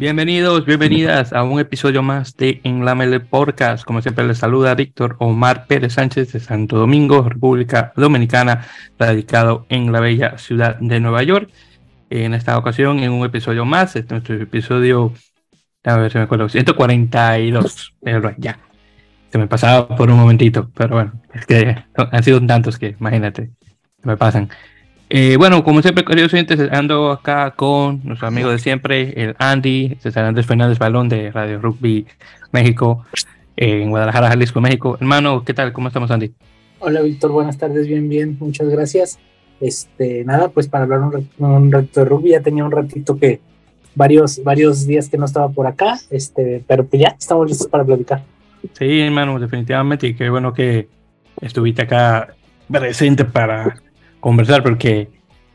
Bienvenidos, bienvenidas a un episodio más de En la Mele Podcast. Como siempre les saluda Víctor Omar Pérez Sánchez de Santo Domingo, República Dominicana, radicado en la bella ciudad de Nueva York. En esta ocasión, en un episodio más, este es nuestro episodio, a ver si me acuerdo, 142, pero ya, se me pasaba por un momentito, pero bueno, es que han sido tantos que imagínate, me pasan. Eh, bueno, como siempre, queridos oyentes, ando acá con nuestro amigo de siempre, el Andy, César Andrés Fernández Balón de Radio Rugby México, eh, en Guadalajara, Jalisco, México. Hermano, ¿qué tal? ¿Cómo estamos, Andy? Hola, Víctor, buenas tardes, bien, bien, muchas gracias. Este, nada, pues para hablar un, un ratito de rugby, ya tenía un ratito que varios, varios días que no estaba por acá, este, pero pues ya estamos listos para platicar. Sí, hermano, definitivamente, y qué bueno que estuviste acá presente para conversar porque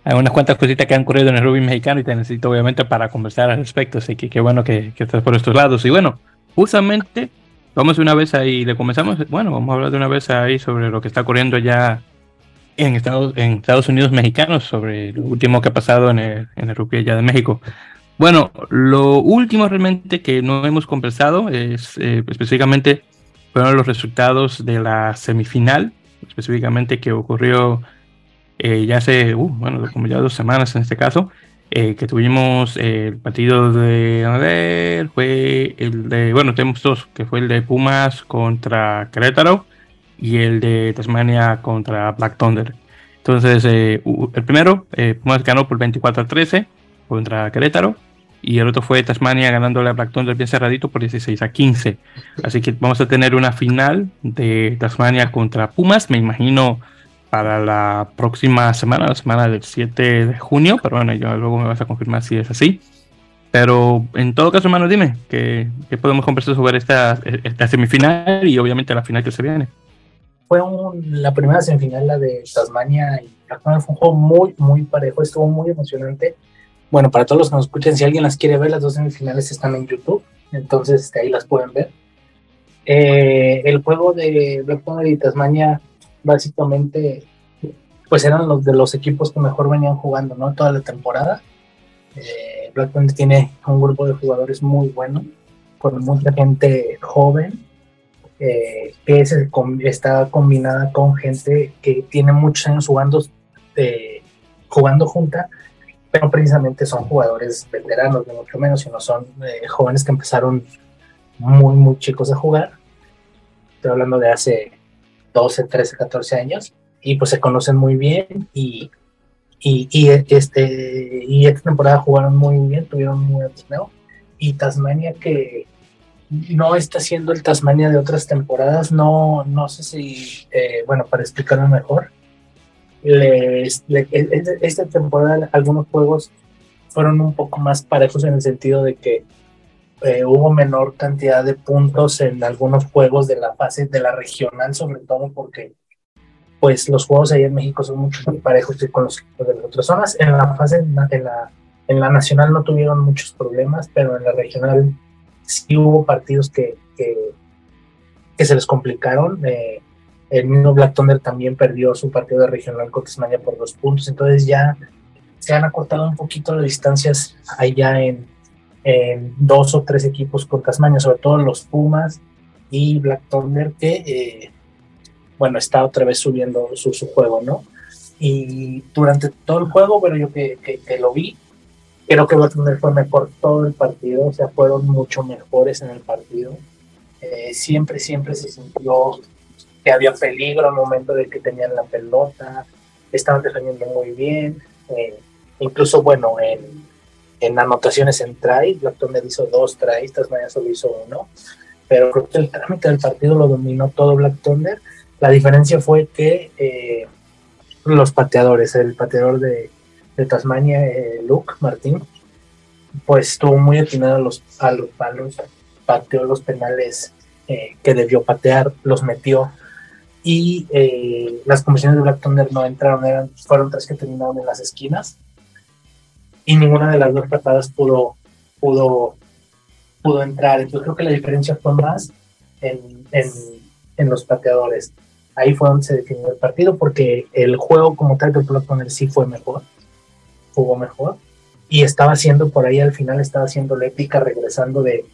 hay unas cuantas cositas que han ocurrido en el rugby mexicano y te necesito obviamente para conversar al respecto, así que qué bueno que, que estás por estos lados. Y bueno, justamente vamos una vez ahí, le comenzamos, bueno, vamos a hablar de una vez ahí sobre lo que está ocurriendo ya en Estados, en Estados Unidos mexicanos, sobre lo último que ha pasado en el, en el rugby allá de México. Bueno, lo último realmente que no hemos conversado es eh, específicamente fueron los resultados de la semifinal, específicamente que ocurrió eh, ya hace, uh, bueno, como ya dos semanas en este caso, eh, que tuvimos el partido de, a fue el de, bueno, tenemos dos, que fue el de Pumas contra Querétaro y el de Tasmania contra Black Thunder. Entonces, eh, el primero, Pumas ganó por 24 a 13 contra Querétaro y el otro fue Tasmania ganándole a Black Thunder bien cerradito por 16 a 15. Así que vamos a tener una final de Tasmania contra Pumas, me imagino para la próxima semana, la semana del 7 de junio, pero bueno, yo luego me vas a confirmar si es así. Pero en todo caso, hermano, dime, ¿qué, podemos conversar sobre esta, esta, semifinal y obviamente la final que se viene? Fue la primera semifinal, la de Tasmania, y fue un juego muy, muy parejo, estuvo muy emocionante. Bueno, para todos los que nos escuchen, si alguien las quiere ver, las dos semifinales están en YouTube, entonces este, ahí las pueden ver. Eh, el juego de Black y Tasmania básicamente pues eran los de los equipos que mejor venían jugando, ¿no? Toda la temporada. Eh, Blackburn tiene un grupo de jugadores muy bueno, con mucha gente joven, eh, que está combinada con gente que tiene muchos años jugando, eh, jugando junta, pero precisamente son jugadores veteranos, de mucho menos, sino son eh, jóvenes que empezaron muy, muy chicos a jugar. Estoy hablando de hace 12, 13, 14 años y pues se conocen muy bien y, y, y, este, y esta temporada jugaron muy bien, tuvieron muy buen torneo. Y Tasmania que no está siendo el Tasmania de otras temporadas, no, no sé si, eh, bueno, para explicarlo mejor, les, esta temporada algunos juegos fueron un poco más parejos en el sentido de que eh, hubo menor cantidad de puntos en algunos juegos de la fase de la regional, sobre todo porque pues los juegos ahí en México son mucho parejos con los de las otras zonas. En la fase en la, en la nacional no tuvieron muchos problemas, pero en la regional sí hubo partidos que, que, se les complicaron. Eh, el mismo Black Thunder también perdió su partido de regional con Tasmania por dos puntos, entonces ya se han acortado un poquito las distancias allá en, dos o tres equipos con Tasmania, sobre todo los Pumas y Black Thunder, que, eh, bueno, está otra vez subiendo su, su, juego, ¿no? Y durante todo el juego, bueno, yo que, que, lo vi, creo que Black Thunder fue mejor todo el partido, o sea, fueron mucho mejores en el partido. Eh, siempre, siempre se sintió que había peligro al momento de que tenían la pelota, estaban defendiendo muy bien, eh, incluso, bueno, en en anotaciones en try, Black Thunder hizo dos tries, Tasmania solo hizo uno, pero creo que el trámite del partido lo dominó todo Black Thunder. La diferencia fue que eh, los pateadores, el pateador de, Tasmania, eh, Luke Martín, pues estuvo muy atinado a los, a los palos, pateó los penales eh, que debió patear, los metió y las comisiones de Black Thunder no entraron, eran, fueron tres que terminaron en las esquinas y ninguna de las dos patadas pudo, pudo, pudo entrar. Entonces creo que la diferencia fue más en, en, en los pateadores. Ahí fue donde se definió el partido porque el juego como tal de con el sí fue mejor, jugó mejor. y estaba haciendo por ahí al final, estaba haciendo la épica regresando de,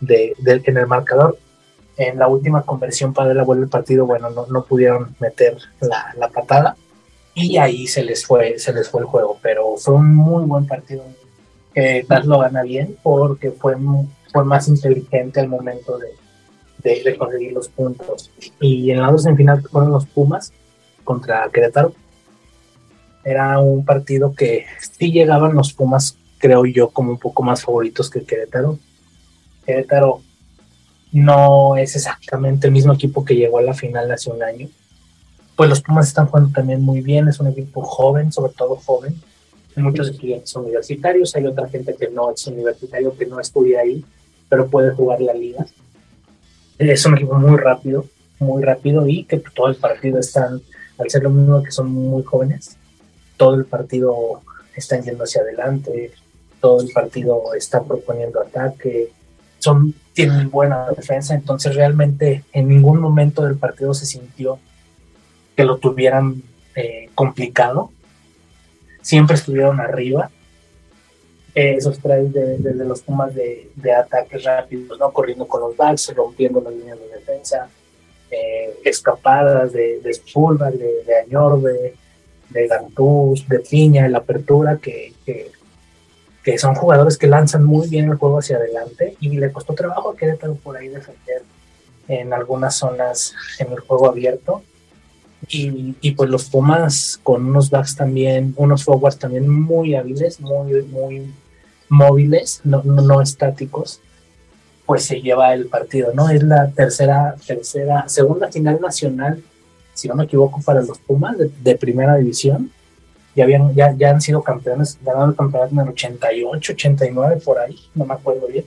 en el marcador. En la última conversión para la vuelta del partido, bueno, no, no pudieron meter la, la, patada y ahí se les fue se les fue el juego, pero fue un muy buen partido. que Taz lo gana bien porque fue, fue más inteligente al momento de, de, conseguir los puntos. Y en la dos en final fueron los Pumas contra Querétaro. Era un partido que sí llegaban los Pumas, creo yo, como un poco más favoritos que Querétaro. Querétaro no es exactamente el mismo equipo que llegó a la final hace un año. Pues los Pumas están jugando también muy bien, es un equipo joven, sobre todo joven. Hay muchos estudiantes universitarios, hay otra gente que no es universitario, que no estudia ahí, pero puede jugar la liga es un equipo muy rápido, muy rápido y que todo el partido están, al ser lo mismo que son muy jóvenes, todo el partido están yendo hacia adelante, todo el partido está proponiendo ataque, son, tienen buena defensa, entonces realmente en ningún momento del partido se sintió que lo tuvieran eh, complicado, siempre estuvieron arriba esos traes de, los Pumas de, ataques rápidos, ¿no? Corriendo con los backs, rompiendo las líneas de defensa, eh, escapadas de, de de, de Añorbe, de Gantús, de Piña, la apertura, que, que, son jugadores que lanzan muy bien el juego hacia adelante y le costó trabajo a Querétaro por ahí defender en algunas zonas en el juego abierto. Y, y, pues los Pumas con unos backs también, unos forwards también muy hábiles, muy, muy, móviles, no, no, estáticos, pues se lleva el partido, ¿no? Es la tercera, tercera, segunda final nacional, si no me equivoco, para los Pumas de, primera división. Ya, habían, ya, ya han sido campeones, ganaron el campeonato en el 88, 89, por ahí, no me acuerdo bien.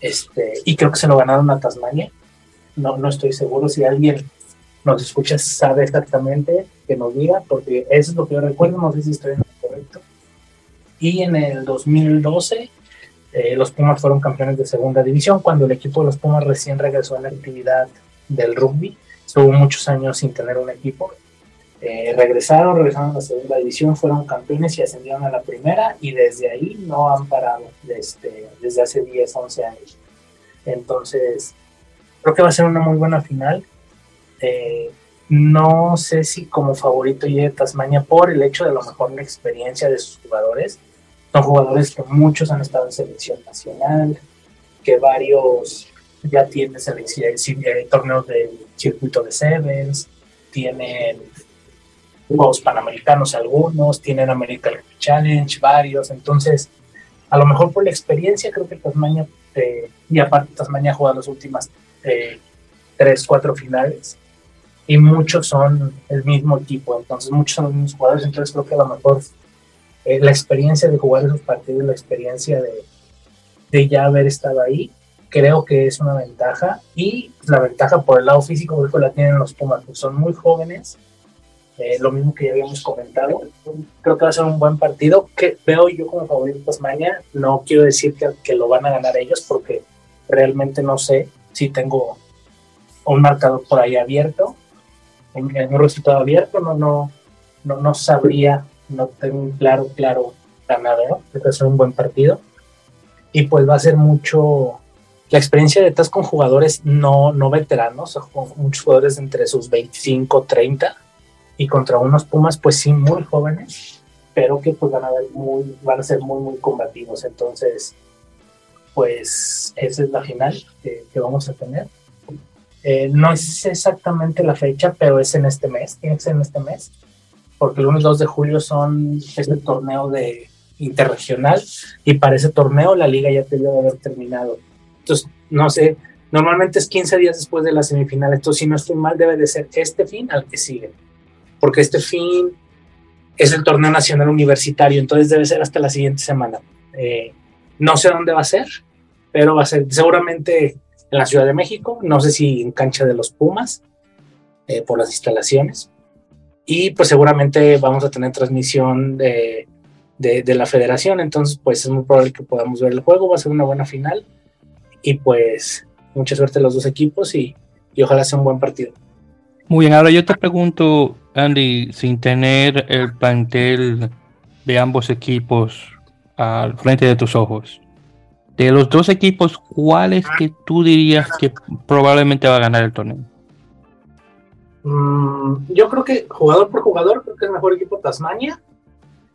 Este, y creo que se lo ganaron a Tasmania. No, no estoy seguro si alguien nos escucha, sabe exactamente que nos diga, porque eso es lo que yo recuerdo, no sé si estoy en lo correcto y en el 2012 eh, los Pumas fueron campeones de segunda división cuando el equipo de los Pumas recién regresó a la actividad del rugby. Estuvo muchos años sin tener un equipo. Eh, regresaron, regresaron a la segunda división, fueron campeones y ascendieron a la primera y desde ahí no han parado desde, desde hace 10, 11 años. Entonces, creo que va a ser una muy buena final. Eh, no sé si como favorito llegue Tasmania por el hecho de a lo mejor la experiencia de sus jugadores son jugadores que muchos han estado en selección nacional, que varios ya tienen eh, torneos del circuito de Sevens, tienen juegos panamericanos algunos, tienen American Challenge varios, entonces a lo mejor por la experiencia creo que Tasmania, eh, y aparte Tasmania juega las últimas eh, tres, cuatro finales, y muchos son el mismo equipo, entonces muchos son los mismos jugadores, entonces creo que a lo mejor eh, la experiencia de jugar esos partidos, la experiencia de, de ya haber estado ahí, creo que es una ventaja. Y la ventaja por el lado físico creo que la tienen los Pumas, que son muy jóvenes, eh, lo mismo que ya habíamos comentado, creo que va a ser un buen partido, que veo yo como favorito mañana no quiero decir que, que, lo van a ganar ellos porque realmente no sé si tengo un marcador por ahí abierto, en un resultado abierto, no, no, no, no sabría no tengo claro, claro ganador, creo que ser un buen partido. Y pues va a ser mucho la experiencia de TAS con jugadores no, no veteranos, con muchos jugadores entre sus 25, 30 y contra unos Pumas pues sí muy jóvenes, pero que pues van a ser muy, muy combativos. Entonces, pues esa es la final que, vamos a tener. Eh, no es exactamente la fecha, pero es en este mes, tiene que ser en este mes porque el 1 y 2 de julio son este torneo de interregional y para ese torneo la liga ya debió haber terminado. Entonces, no sé, normalmente es 15 días después de la semifinal, entonces si no estoy mal debe de ser este fin al que sigue, porque este fin es el torneo nacional universitario, entonces debe ser hasta la siguiente semana. Eh, no sé dónde va a ser, pero va a ser seguramente en la Ciudad de México, no sé si en cancha de los Pumas, eh, por las instalaciones, y pues seguramente vamos a tener transmisión de, de, la federación, entonces pues es muy probable que podamos ver el juego, va a ser una buena final y pues mucha suerte a los dos equipos y, y ojalá sea un buen partido. Muy bien, ahora yo te pregunto, Andy, sin tener el plantel de ambos equipos al frente de tus ojos. De los dos equipos, ¿cuál es que tú dirías que probablemente va a ganar el torneo? Mm, yo creo que jugador por jugador, creo que es mejor equipo Tasmania,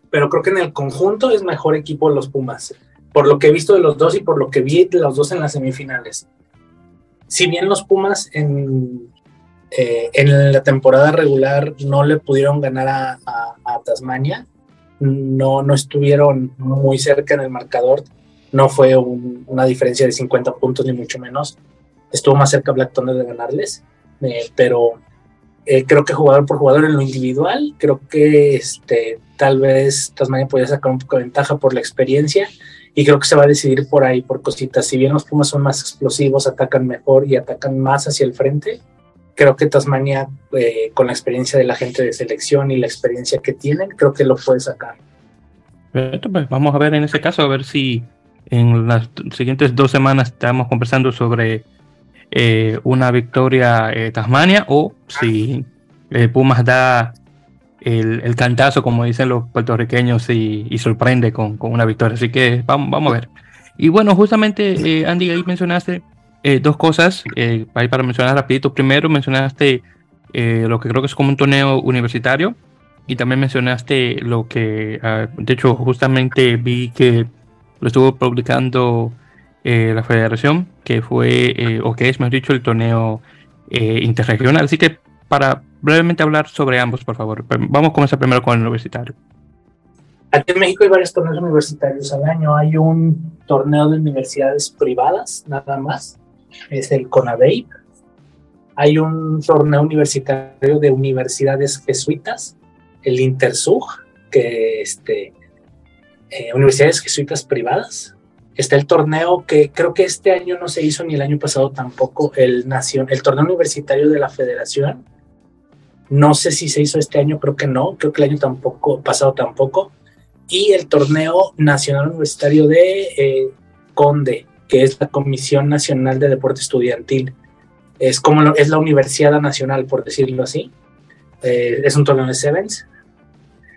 pero creo que en el conjunto es mejor equipo los Pumas, por lo que he visto de los dos y por lo que vi de los dos en las semifinales. Si bien los Pumas en, eh, en la temporada regular no le pudieron ganar a, Tasmania, no, no estuvieron muy cerca en el marcador, no fue una diferencia de 50 puntos ni mucho menos, estuvo más cerca Black Thunder de ganarles, eh, pero eh, creo que jugador por jugador en lo individual, creo que este, tal vez Tasmania podría sacar un poco de ventaja por la experiencia y creo que se va a decidir por ahí, por cositas. Si bien los Pumas son más explosivos, atacan mejor y atacan más hacia el frente, creo que Tasmania, eh, con la experiencia de la gente de selección y la experiencia que tienen, creo que lo puede sacar. Pues vamos a ver en ese caso, a ver si en las siguientes dos semanas estamos conversando sobre eh, una victoria eh, Tasmania o si eh, Pumas da el, cantazo, como dicen los puertorriqueños, y, sorprende con, una victoria. Así que vamos, vamos a ver. Y bueno, justamente, Andy, ahí mencionaste dos cosas, ahí para mencionar rapidito. Primero mencionaste lo que creo que es como un torneo universitario y también mencionaste lo que, ah, de hecho, justamente vi que lo estuvo publicando eh, la federación, que fue, eh, o que es, mejor dicho, el torneo eh, interregional. Así que para brevemente hablar sobre ambos, por favor. Vamos a comenzar primero con el universitario. Aquí en México hay varios torneos universitarios al año. Hay un torneo de universidades privadas, nada más. Es el CONADEIP. Hay un torneo universitario de universidades jesuitas, el INTERSUG, que este, universidades jesuitas privadas. Está el torneo que creo que este año no se hizo ni el año pasado tampoco, el, nación, el torneo universitario de la federación. No sé si se hizo este año, creo que no, creo que el año tampoco, pasado tampoco. Y el torneo nacional universitario de eh, Conde, que es la Comisión Nacional de Deporte Estudiantil. Es como es la Universidad Nacional, por decirlo así. Eh, es un torneo de Sevens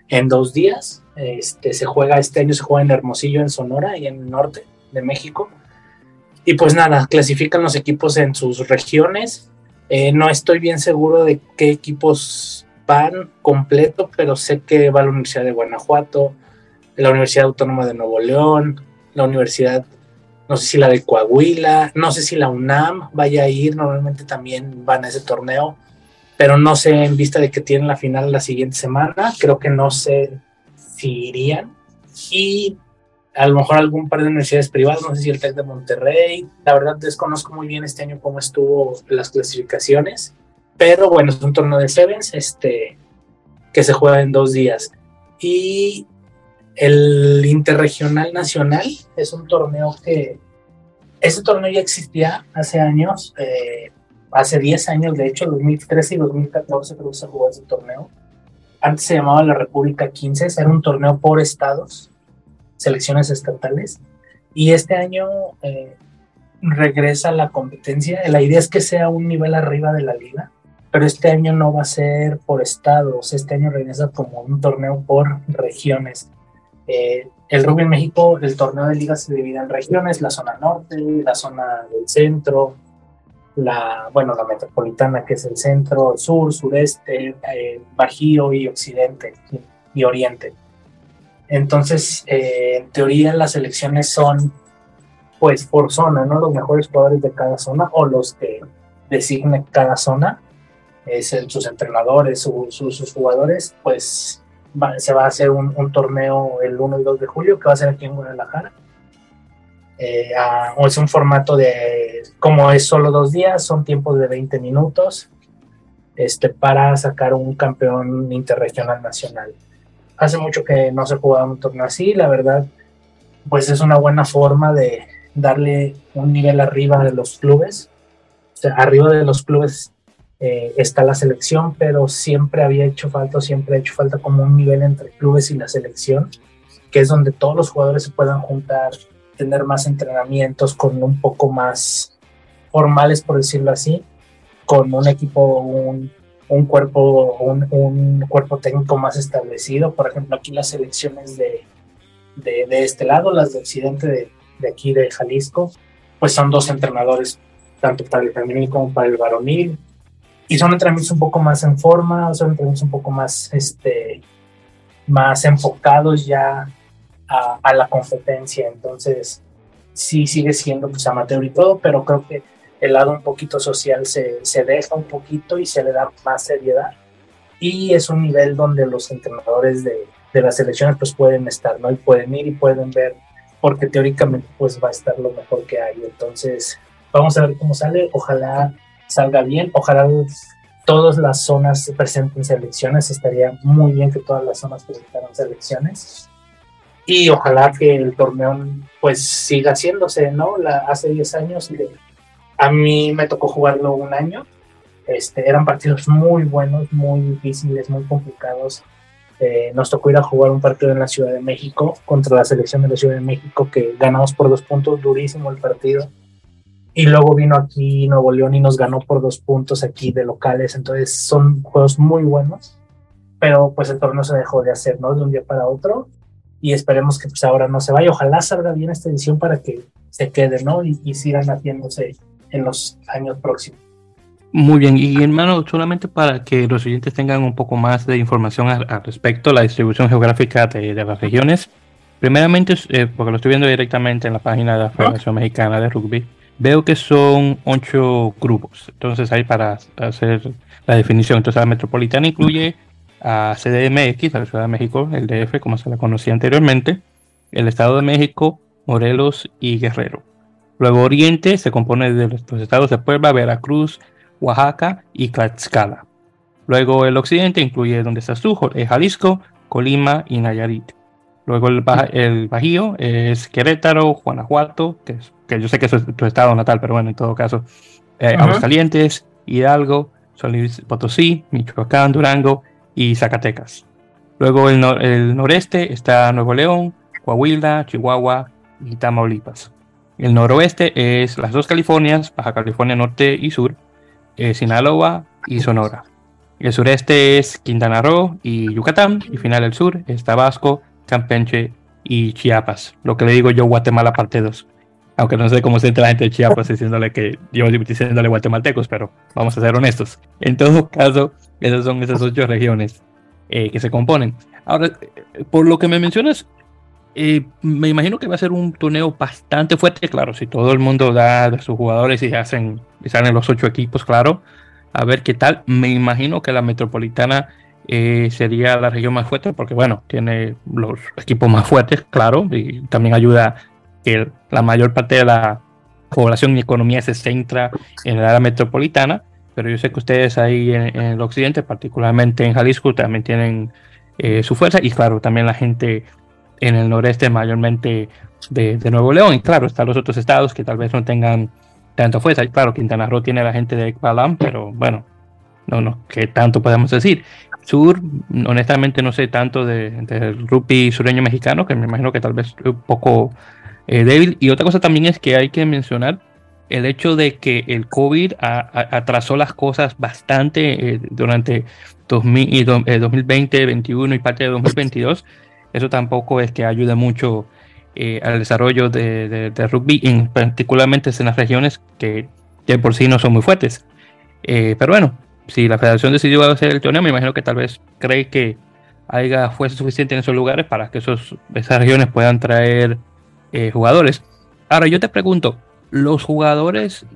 en dos días este, se juega este año, se juega en Hermosillo, en Sonora y en el norte de México. Y pues nada, clasifican los equipos en sus regiones. Eh, no estoy bien seguro de qué equipos van completo, pero sé que va la Universidad de Guanajuato, la Universidad Autónoma de Nuevo León, la Universidad, no sé si la de Coahuila, no sé si la UNAM vaya a ir, normalmente también van a ese torneo, pero no sé en vista de que tienen la final la siguiente semana, creo que no sé si irían. Y a lo mejor algún par de universidades privadas, no sé si el TEC de Monterrey. La verdad desconozco muy bien este año cómo estuvo las clasificaciones. Pero bueno, es un torneo de Sevens este, que se juega en dos días. Y el Interregional Nacional es un torneo que... Ese torneo ya existía hace años, eh, hace 10 años, de hecho, 2013 y 2014 creo que se jugó ese torneo antes se llamaba la República 15, era un torneo por estados, selecciones estatales, y este año eh, regresa la competencia. La idea es que sea un nivel arriba de la liga, pero este año no va a ser por estados, este año regresa como un torneo por regiones. Eh, el rugby en México, el torneo de liga se divide en regiones, la zona norte, la zona del centro, la, bueno, la metropolitana, que es el centro, sur, sureste, eh, bajío y occidente y oriente. Entonces, eh, en teoría las elecciones son, pues, por zona, ¿no? Los mejores jugadores de cada zona o los que designe cada zona, es sus entrenadores, sus jugadores, pues se va a hacer un, un torneo el 1 y 2 de julio, que va a ser aquí en Guadalajara eh, o es un formato de, como es solo dos días, son tiempos de 20 minutos este, para sacar un campeón interregional nacional. Hace mucho que no se jugaba un torneo así, la verdad, pues es una buena forma de darle un nivel arriba de los clubes. arriba de los clubes eh, está la selección, pero siempre había hecho falta, siempre ha hecho falta como un nivel entre clubes y la selección, que es donde todos los jugadores se puedan juntar, tener más entrenamientos con un poco más formales, por decirlo así, con un equipo, un, un cuerpo, un, un, cuerpo técnico más establecido. Por ejemplo, aquí las selecciones de, de, este lado, las de Occidente de, de, aquí de Jalisco, pues son dos entrenadores, tanto para el femenil como para el varonil, y son entrenamientos un poco más en forma, son entrenamientos un poco más, este, más enfocados ya a, a la competencia, entonces sí sigue siendo pues amateur y todo, pero creo que el lado un poquito social se, se deja un poquito y se le da más seriedad y es un nivel donde los entrenadores de, de las selecciones pues pueden estar, ¿no? Y pueden ir y pueden ver, porque teóricamente pues va a estar lo mejor que hay. Entonces, vamos a ver cómo sale, ojalá salga bien, ojalá todas las zonas presenten selecciones, estaría muy bien que todas las zonas presentaran selecciones. Y ojalá que el torneo pues siga haciéndose, ¿no? La, hace 10 años, a mí me tocó jugarlo un año, este, eran partidos muy buenos, muy difíciles, muy complicados. Eh, nos tocó ir a jugar un partido en la Ciudad de México contra la selección de la Ciudad de México que ganamos por dos puntos, durísimo el partido. Y luego vino aquí Nuevo León y nos ganó por dos puntos aquí de locales. Entonces son juegos muy buenos, pero pues el torneo se dejó de hacer, ¿no? De un día para otro. Y esperemos que pues ahora no se vaya. Ojalá salga bien esta edición para que se quede, ¿no? Y, y sigan haciéndose en los años próximos. Muy bien, y hermano, solamente para que los oyentes tengan un poco más de información al, respecto a la distribución geográfica de, de las regiones, primeramente, eh, porque lo estoy viendo directamente en la página de la Federación Mexicana de Rugby, veo que son ocho grupos, entonces ahí para hacer la definición, entonces la metropolitana incluye a CDMX, a la Ciudad de México, el DF, como se la conocía anteriormente, el Estado de México, Morelos y Guerrero. Luego Oriente se compone de los estados de Puebla, Veracruz, Oaxaca y Tlaxcala. Luego el occidente incluye donde está su eh, Jalisco, Colima y Nayarit. Luego el, el Bajío es Querétaro, Guanajuato, que, que yo sé que es tu estado natal, pero bueno, en todo caso, eh, Aguascalientes, Hidalgo, San Luis Potosí, Michoacán, Durango y Zacatecas. Luego el, noreste está Nuevo León, Coahuila, Chihuahua y Tamaulipas. El noroeste es las dos Californias, Baja California Norte y Sur, eh, Sinaloa y Sonora. El sureste es Quintana Roo y Yucatán, y final el sur es Tabasco, Campeche y Chiapas. Lo que le digo yo, Guatemala parte 2. Aunque no sé cómo se entra la gente de Chiapas diciéndole que yo diciéndole guatemaltecos, pero vamos a ser honestos. En todo caso, esas son esas ocho regiones eh, que se componen. Ahora, por lo que me mencionas, eh, me imagino que va a ser un torneo bastante fuerte, claro, si todo el mundo da de sus jugadores y hacen, y salen los ocho equipos, claro, a ver qué tal. Me imagino que la metropolitana eh, sería la región más fuerte, porque bueno, tiene los equipos más fuertes, claro, y también ayuda que la mayor parte de la población y economía se centra en la área metropolitana, pero yo sé que ustedes ahí en, el occidente, particularmente en Jalisco, también tienen eh, su fuerza y claro, también la gente en el noreste mayormente de, Nuevo León. Y claro, están los otros estados que tal vez no tengan tanto fuerza. Y claro, Quintana Roo tiene la gente de Ekbalam, pero bueno, no, no, ¿qué tanto podemos decir? Sur, honestamente no sé tanto del de rugby sureño mexicano, que me imagino que tal vez un poco eh, débil. Y otra cosa también es que hay que mencionar el hecho de que el COVID atrasó las cosas bastante eh, durante 2000, 2020, 2021 y parte de 2022 eso tampoco es que ayude mucho eh, al desarrollo de, rugby, en, particularmente en las regiones que de por sí no son muy fuertes. Eh, pero bueno, si la federación decidió hacer el torneo, me imagino que tal vez cree que haya fuerza suficiente en esos lugares para que esos, esas regiones puedan traer eh, jugadores. Ahora yo te pregunto, ¿los jugadores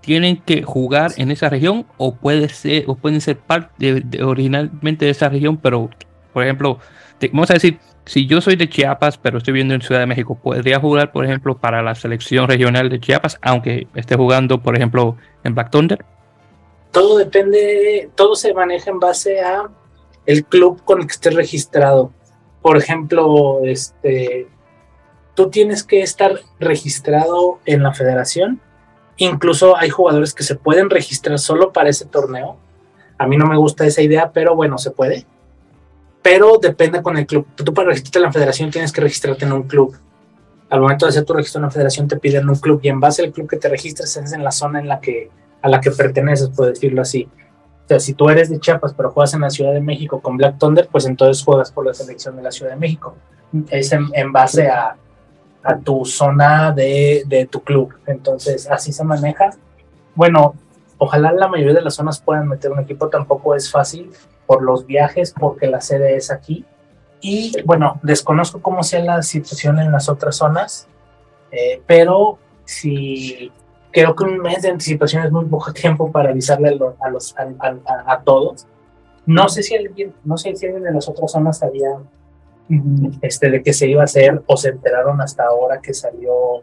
tienen que jugar en esa región o, puede ser, o pueden ser parte originalmente de esa región, pero por ejemplo, vamos a decir, si yo soy de Chiapas, pero estoy viviendo en Ciudad de México, ¿podría jugar, por ejemplo, para la selección regional de Chiapas, aunque esté jugando, por ejemplo, en Black Thunder? Todo depende, todo se maneja en base a el club con el que esté registrado. Por ejemplo, este, tú tienes que estar registrado en la federación. Incluso hay jugadores que se pueden registrar solo para ese torneo. A mí no me gusta esa idea, pero bueno, se puede pero depende con el club. Tú para registrarte en la federación tienes que registrarte en un club. Al momento de hacer tu registro en la federación te piden un club y en base al club que te registres es en la zona en la que, a la que perteneces, por decirlo así. O sea, si tú eres de Chiapas pero juegas en la Ciudad de México con Black Thunder, pues entonces juegas por la selección de la Ciudad de México. es en, base a, a, tu zona de, de tu club. Entonces, así se maneja. Bueno, ojalá la mayoría de las zonas puedan meter un equipo, tampoco es fácil por los viajes, porque la sede es aquí. Y bueno, desconozco cómo sea la situación en las otras zonas, eh, pero si creo que un mes de anticipación es muy poco tiempo para avisarle a, los, a, todos. No sé si alguien, no sé si alguien de las otras zonas sabía este, de que se iba a hacer o se enteraron hasta ahora que salió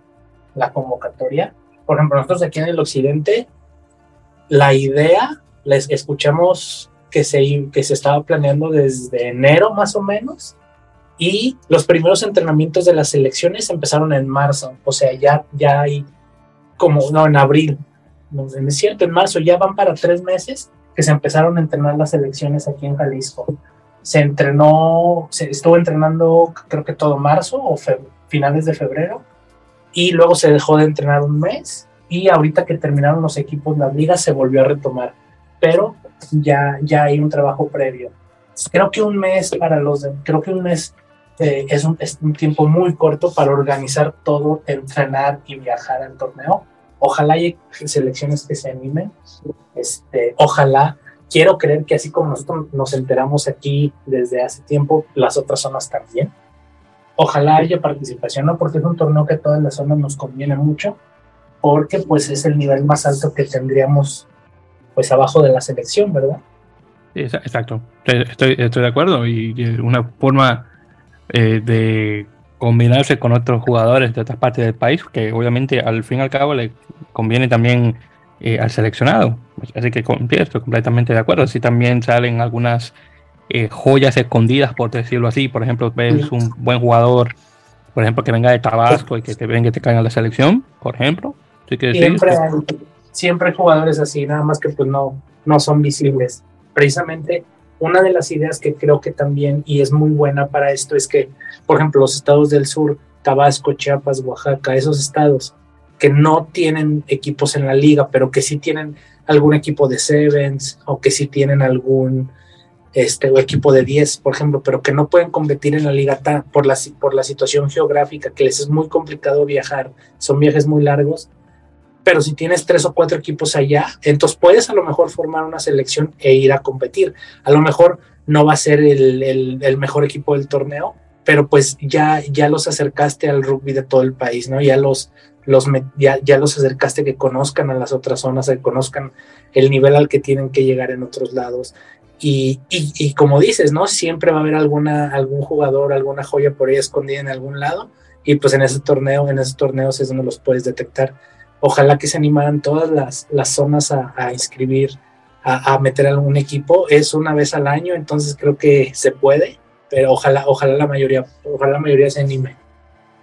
la convocatoria. Por ejemplo, nosotros aquí en el occidente, la idea, les escuchamos que se, que se estaba planeando desde enero más o menos y los primeros entrenamientos de las selecciones empezaron en marzo, o sea, ya, ya hay como, no, en abril, es cierto, en marzo ya van para tres meses que se empezaron a entrenar las selecciones aquí en Jalisco. Se entrenó, se estuvo entrenando creo que todo marzo o finales de febrero y luego se dejó de entrenar un mes y ahorita que terminaron los equipos, las ligas se volvió a retomar, pero ya, ya hay un trabajo previo. Creo que un mes para los, creo que un mes eh, es, un, es, un, tiempo muy corto para organizar todo, entrenar y viajar al torneo. Ojalá haya selecciones que se animen. Este, ojalá, quiero creer que así como nosotros nos enteramos aquí desde hace tiempo, las otras zonas también. Ojalá haya participación, ¿no? Porque es un torneo que a todas las zonas nos conviene mucho, porque pues es el nivel más alto que tendríamos pues abajo de la selección, ¿verdad? Exacto, estoy, de acuerdo y una forma eh, de combinarse con otros jugadores de otras partes del país, que obviamente al fin y al cabo le conviene también eh, al seleccionado. Así que estoy completamente de acuerdo. Así también salen algunas eh, joyas escondidas, por decirlo así. Por ejemplo, ves un buen jugador, por ejemplo, que venga de Tabasco y que te venga y te caiga a la selección, por ejemplo. siempre, hay, siempre hay jugadores así, nada más que pues no, no son visibles. Precisamente una de las ideas que creo que también, y es muy buena para esto, es que, por ejemplo, los estados del sur, Tabasco, Chiapas, Oaxaca, esos estados que no tienen equipos en la liga, pero que sí tienen algún equipo de sevens o que sí tienen algún este, equipo de 10, por ejemplo, pero que no pueden competir en la liga por la, por la situación geográfica, que les es muy complicado viajar, son viajes muy largos, pero si tienes tres o cuatro equipos allá, entonces puedes a lo mejor formar una selección e ir a competir. A lo mejor no va a ser el, mejor equipo del torneo, pero pues ya, ya los acercaste al rugby de todo el país, ¿no? Ya los, los ya, ya, los acercaste que conozcan a las otras zonas, que conozcan el nivel al que tienen que llegar en otros lados. Y, y, como dices, ¿no? Siempre va a haber alguna, algún jugador, alguna joya por ahí escondida en algún lado. Y pues en ese torneo, en esos torneos es donde los puedes detectar ojalá que se animaran todas las, las zonas a, inscribir, a, meter algún equipo. Es una vez al año, entonces creo que se puede, pero ojalá, ojalá la mayoría, ojalá la mayoría se anime.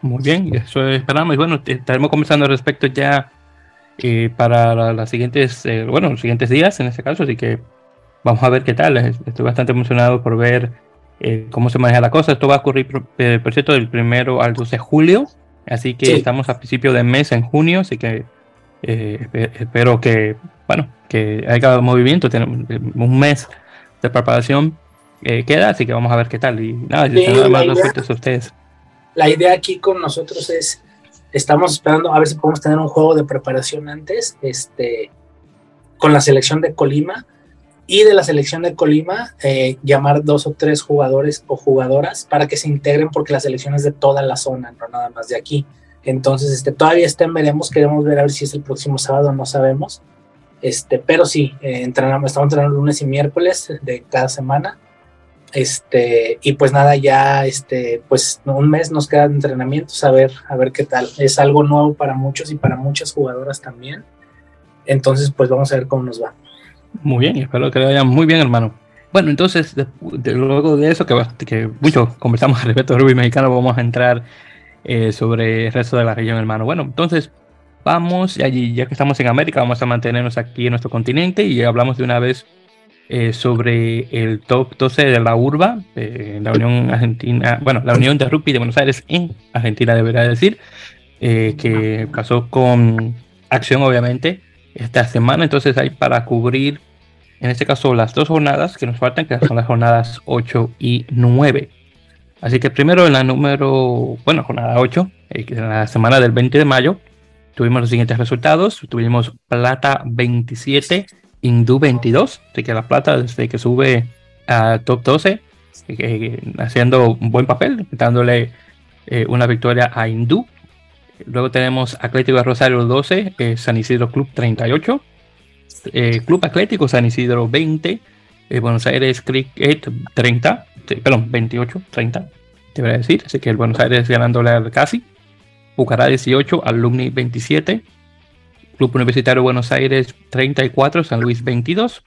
Muy bien, eso esperamos. Y bueno, estaremos conversando al respecto ya eh, para las siguientes, eh, bueno, los siguientes días en este caso, así que vamos a ver qué tal. Estoy bastante emocionado por ver eh, cómo se maneja la cosa. Esto va a ocurrir, por cierto, del primero al 12 de julio. Así que estamos a principio de mes en junio, así que eh, espero que, bueno, que haya movimiento. Tenemos eh, un mes de preparación eh, queda, así que vamos a ver qué tal. Y nada, yo tengo más a ustedes. La idea aquí con nosotros es, estamos esperando a ver si podemos tener un juego de preparación antes, este, con la selección de Colima y de la selección de Colima eh, llamar dos o tres jugadores o jugadoras para que se integren porque la selección es de toda la zona, no nada más de aquí. Entonces, este, todavía está veremos, queremos ver a ver si es el próximo sábado, no sabemos. Este, pero sí, eh, entrenamos, estamos entrenando lunes y miércoles de cada semana. Este, y pues nada, ya este, pues un mes nos queda de entrenamiento, a ver, a ver qué tal. Es algo nuevo para muchos y para muchas jugadoras también. Entonces, pues vamos a ver cómo nos va. Muy bien, espero que le vaya muy bien, hermano. Bueno, entonces, luego de eso, que, que mucho conversamos al respecto del rugby mexicano, vamos a entrar eh, sobre el resto de la región, hermano. Bueno, entonces, vamos, allí, ya que estamos en América, vamos a mantenernos aquí en nuestro continente y hablamos de una vez eh, sobre el top 12 de la URBA, eh, la Unión Argentina, bueno, la Unión de Rugby de Buenos Aires en Argentina, debería decir, que pasó con acción, obviamente, esta semana. Entonces hay para cubrir, en este caso, las dos jornadas que nos faltan, que son las jornadas 8 y 9. Así que primero en la número, bueno, jornada 8, eh, en la semana del 20 de mayo, tuvimos los siguientes resultados. Tuvimos plata 27, hindú 22, así que la plata desde que sube a top 12, eh, haciendo un buen papel, dándole una victoria a hindú. Luego tenemos Atlético de Rosario 12, San Isidro Club 38, Club Atlético San Isidro 20, Buenos Aires Cricket 30, perdón, 28, 30, debería decir. Así que el Buenos Aires ganándole al casi. Bucará 18, Alumni 27, Club Universitario Buenos Aires 34, San Luis 22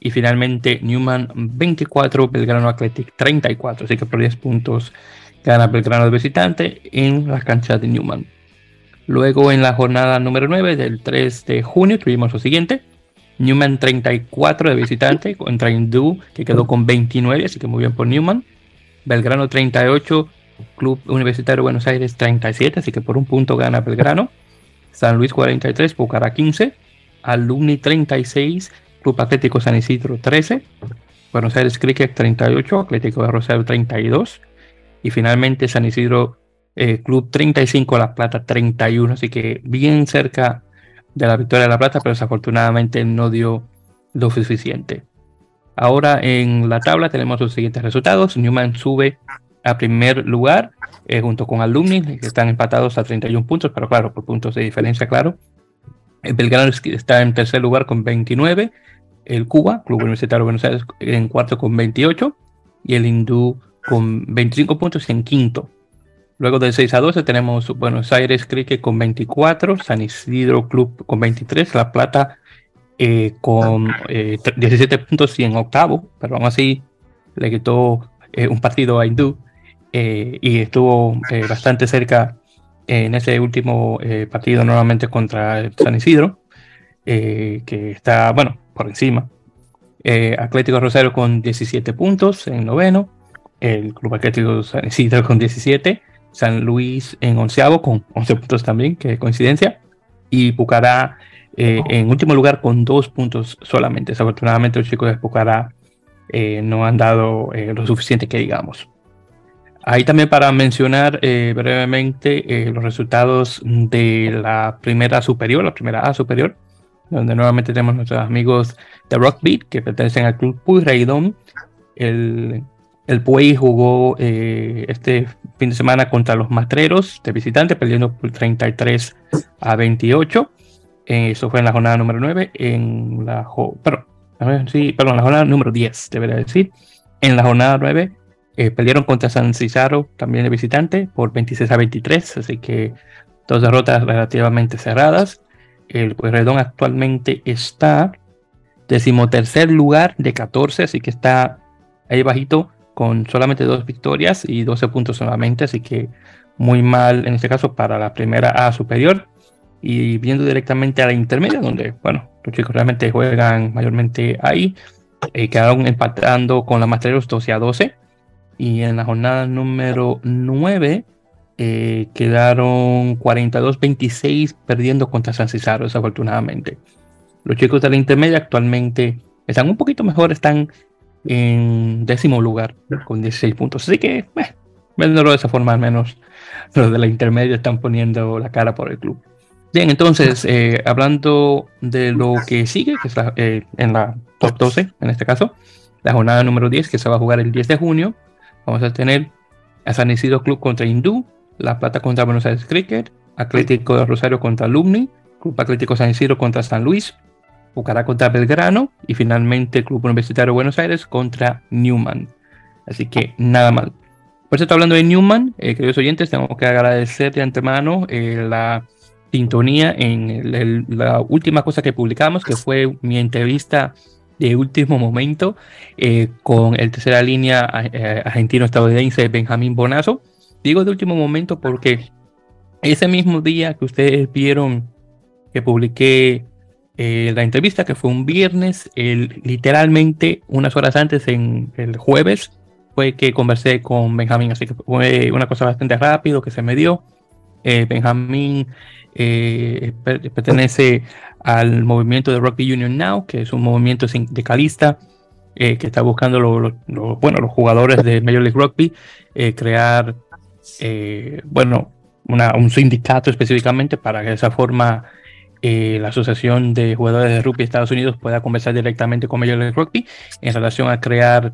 y finalmente Newman 24, Belgrano Athletic 34. Así que por 10 puntos gana Belgrano de visitante en la cancha de Newman. Luego en la jornada número 9 del 3 de junio tuvimos lo siguiente. Newman 34 de visitante contra Hindú, que quedó con 29, así que muy bien por Newman. Belgrano 38, Club Universitario Buenos Aires 37, así que por un punto gana Belgrano. San Luis 43, Pucará 15. Alumni 36, Club Atlético San Isidro 13. Buenos Aires Cricket 38, Atlético de Rosario 32. Y finalmente San Isidro eh, Club 35, La Plata 31, así que bien cerca de la victoria de La Plata, pero desafortunadamente no dio lo suficiente. Ahora en la tabla tenemos los siguientes resultados. Newman sube a primer lugar eh, junto con Alumni, que están empatados a 31 puntos, pero claro, por puntos de diferencia, claro. El Belgrano está en tercer lugar con 29. El Cuba, Club Universitario de Buenos Aires, en cuarto con 28. Y el Hindú con 25 puntos en quinto. Luego del 6 a 12 tenemos Buenos Aires Cricket con 24, San Isidro Club con 23, La Plata eh, con 17 eh, puntos y en octavo, pero aún así le quitó eh, un partido a Hindú y estuvo bastante cerca en ese último partido nuevamente contra San Isidro, que está, bueno, por encima. Atlético Rosario con 17 puntos en noveno, el Club Atlético San Isidro con 17 San Luis en onceavo con 11 puntos también, que coincidencia, y Pucará eh, en último lugar con dos puntos solamente. Desafortunadamente los chicos de Pucará eh, no han dado eh, lo suficiente que digamos. Ahí también para mencionar brevemente los resultados de la primera superior, la primera A superior, donde nuevamente tenemos nuestros amigos de Rockbeat que pertenecen al club Puyraidón. El el Puey jugó eh, este fin de semana contra los Matreros de visitante, perdiendo por 33 a 28. Eh, eso fue en la jornada número 9. En la, perdón, sí, perdón, la jornada número 10, debería decir. En la jornada 9 eh, perdieron contra San Cizaro, también de visitante, por 26 a 23. Así que dos derrotas relativamente cerradas. El Pueyrredón actualmente está decimotercer lugar de 14, así que está ahí bajito con solamente dos victorias y 12 puntos solamente, así que muy mal en este caso para la primera A superior. Y viendo directamente a la intermedia, donde, bueno, los chicos realmente juegan mayormente ahí, eh, quedaron empatando con la Masteros 12 a 12. Y en la jornada número 9 eh, quedaron 42-26 perdiendo contra San Cesaro, desafortunadamente. Los chicos de la intermedia actualmente están un poquito mejor, están en décimo lugar con 16 puntos. Así que, eh, viéndolo de esa forma, al menos los de la intermedia están poniendo la cara por el club. Bien, entonces, eh, hablando de lo que sigue, que es eh, en la top 12, en este caso, la jornada número 10, que se va a jugar el 10 de junio, vamos a tener a San Isidro Club contra Hindú, La Plata contra Buenos Aires Cricket, Atlético de Rosario contra Alumni, Club Atlético San Isidro contra San Luis, Bucará contra Belgrano y finalmente Club Universitario de Buenos Aires contra Newman. Así que nada mal. Por eso, hablando de Newman, eh, queridos oyentes, tengo que agradecer de antemano eh, la sintonía en la última cosa que publicamos, que fue mi entrevista de último momento eh, con el tercera línea argentino-estadounidense Benjamín Bonazo. Digo de último momento porque ese mismo día que ustedes vieron que publiqué eh, la entrevista, que fue un viernes, literalmente unas horas antes, en el jueves, fue que conversé con Benjamín, así que fue una cosa bastante rápido que se me dio. Eh, Benjamín eh, pertenece al movimiento de Rugby Union Now, que es un movimiento sindicalista que está buscando bueno, los jugadores de Major League Rugby crear bueno, un sindicato específicamente para que de esa forma la Asociación de Jugadores de Rugby de Estados Unidos pueda conversar directamente con Major League Rugby en relación a crear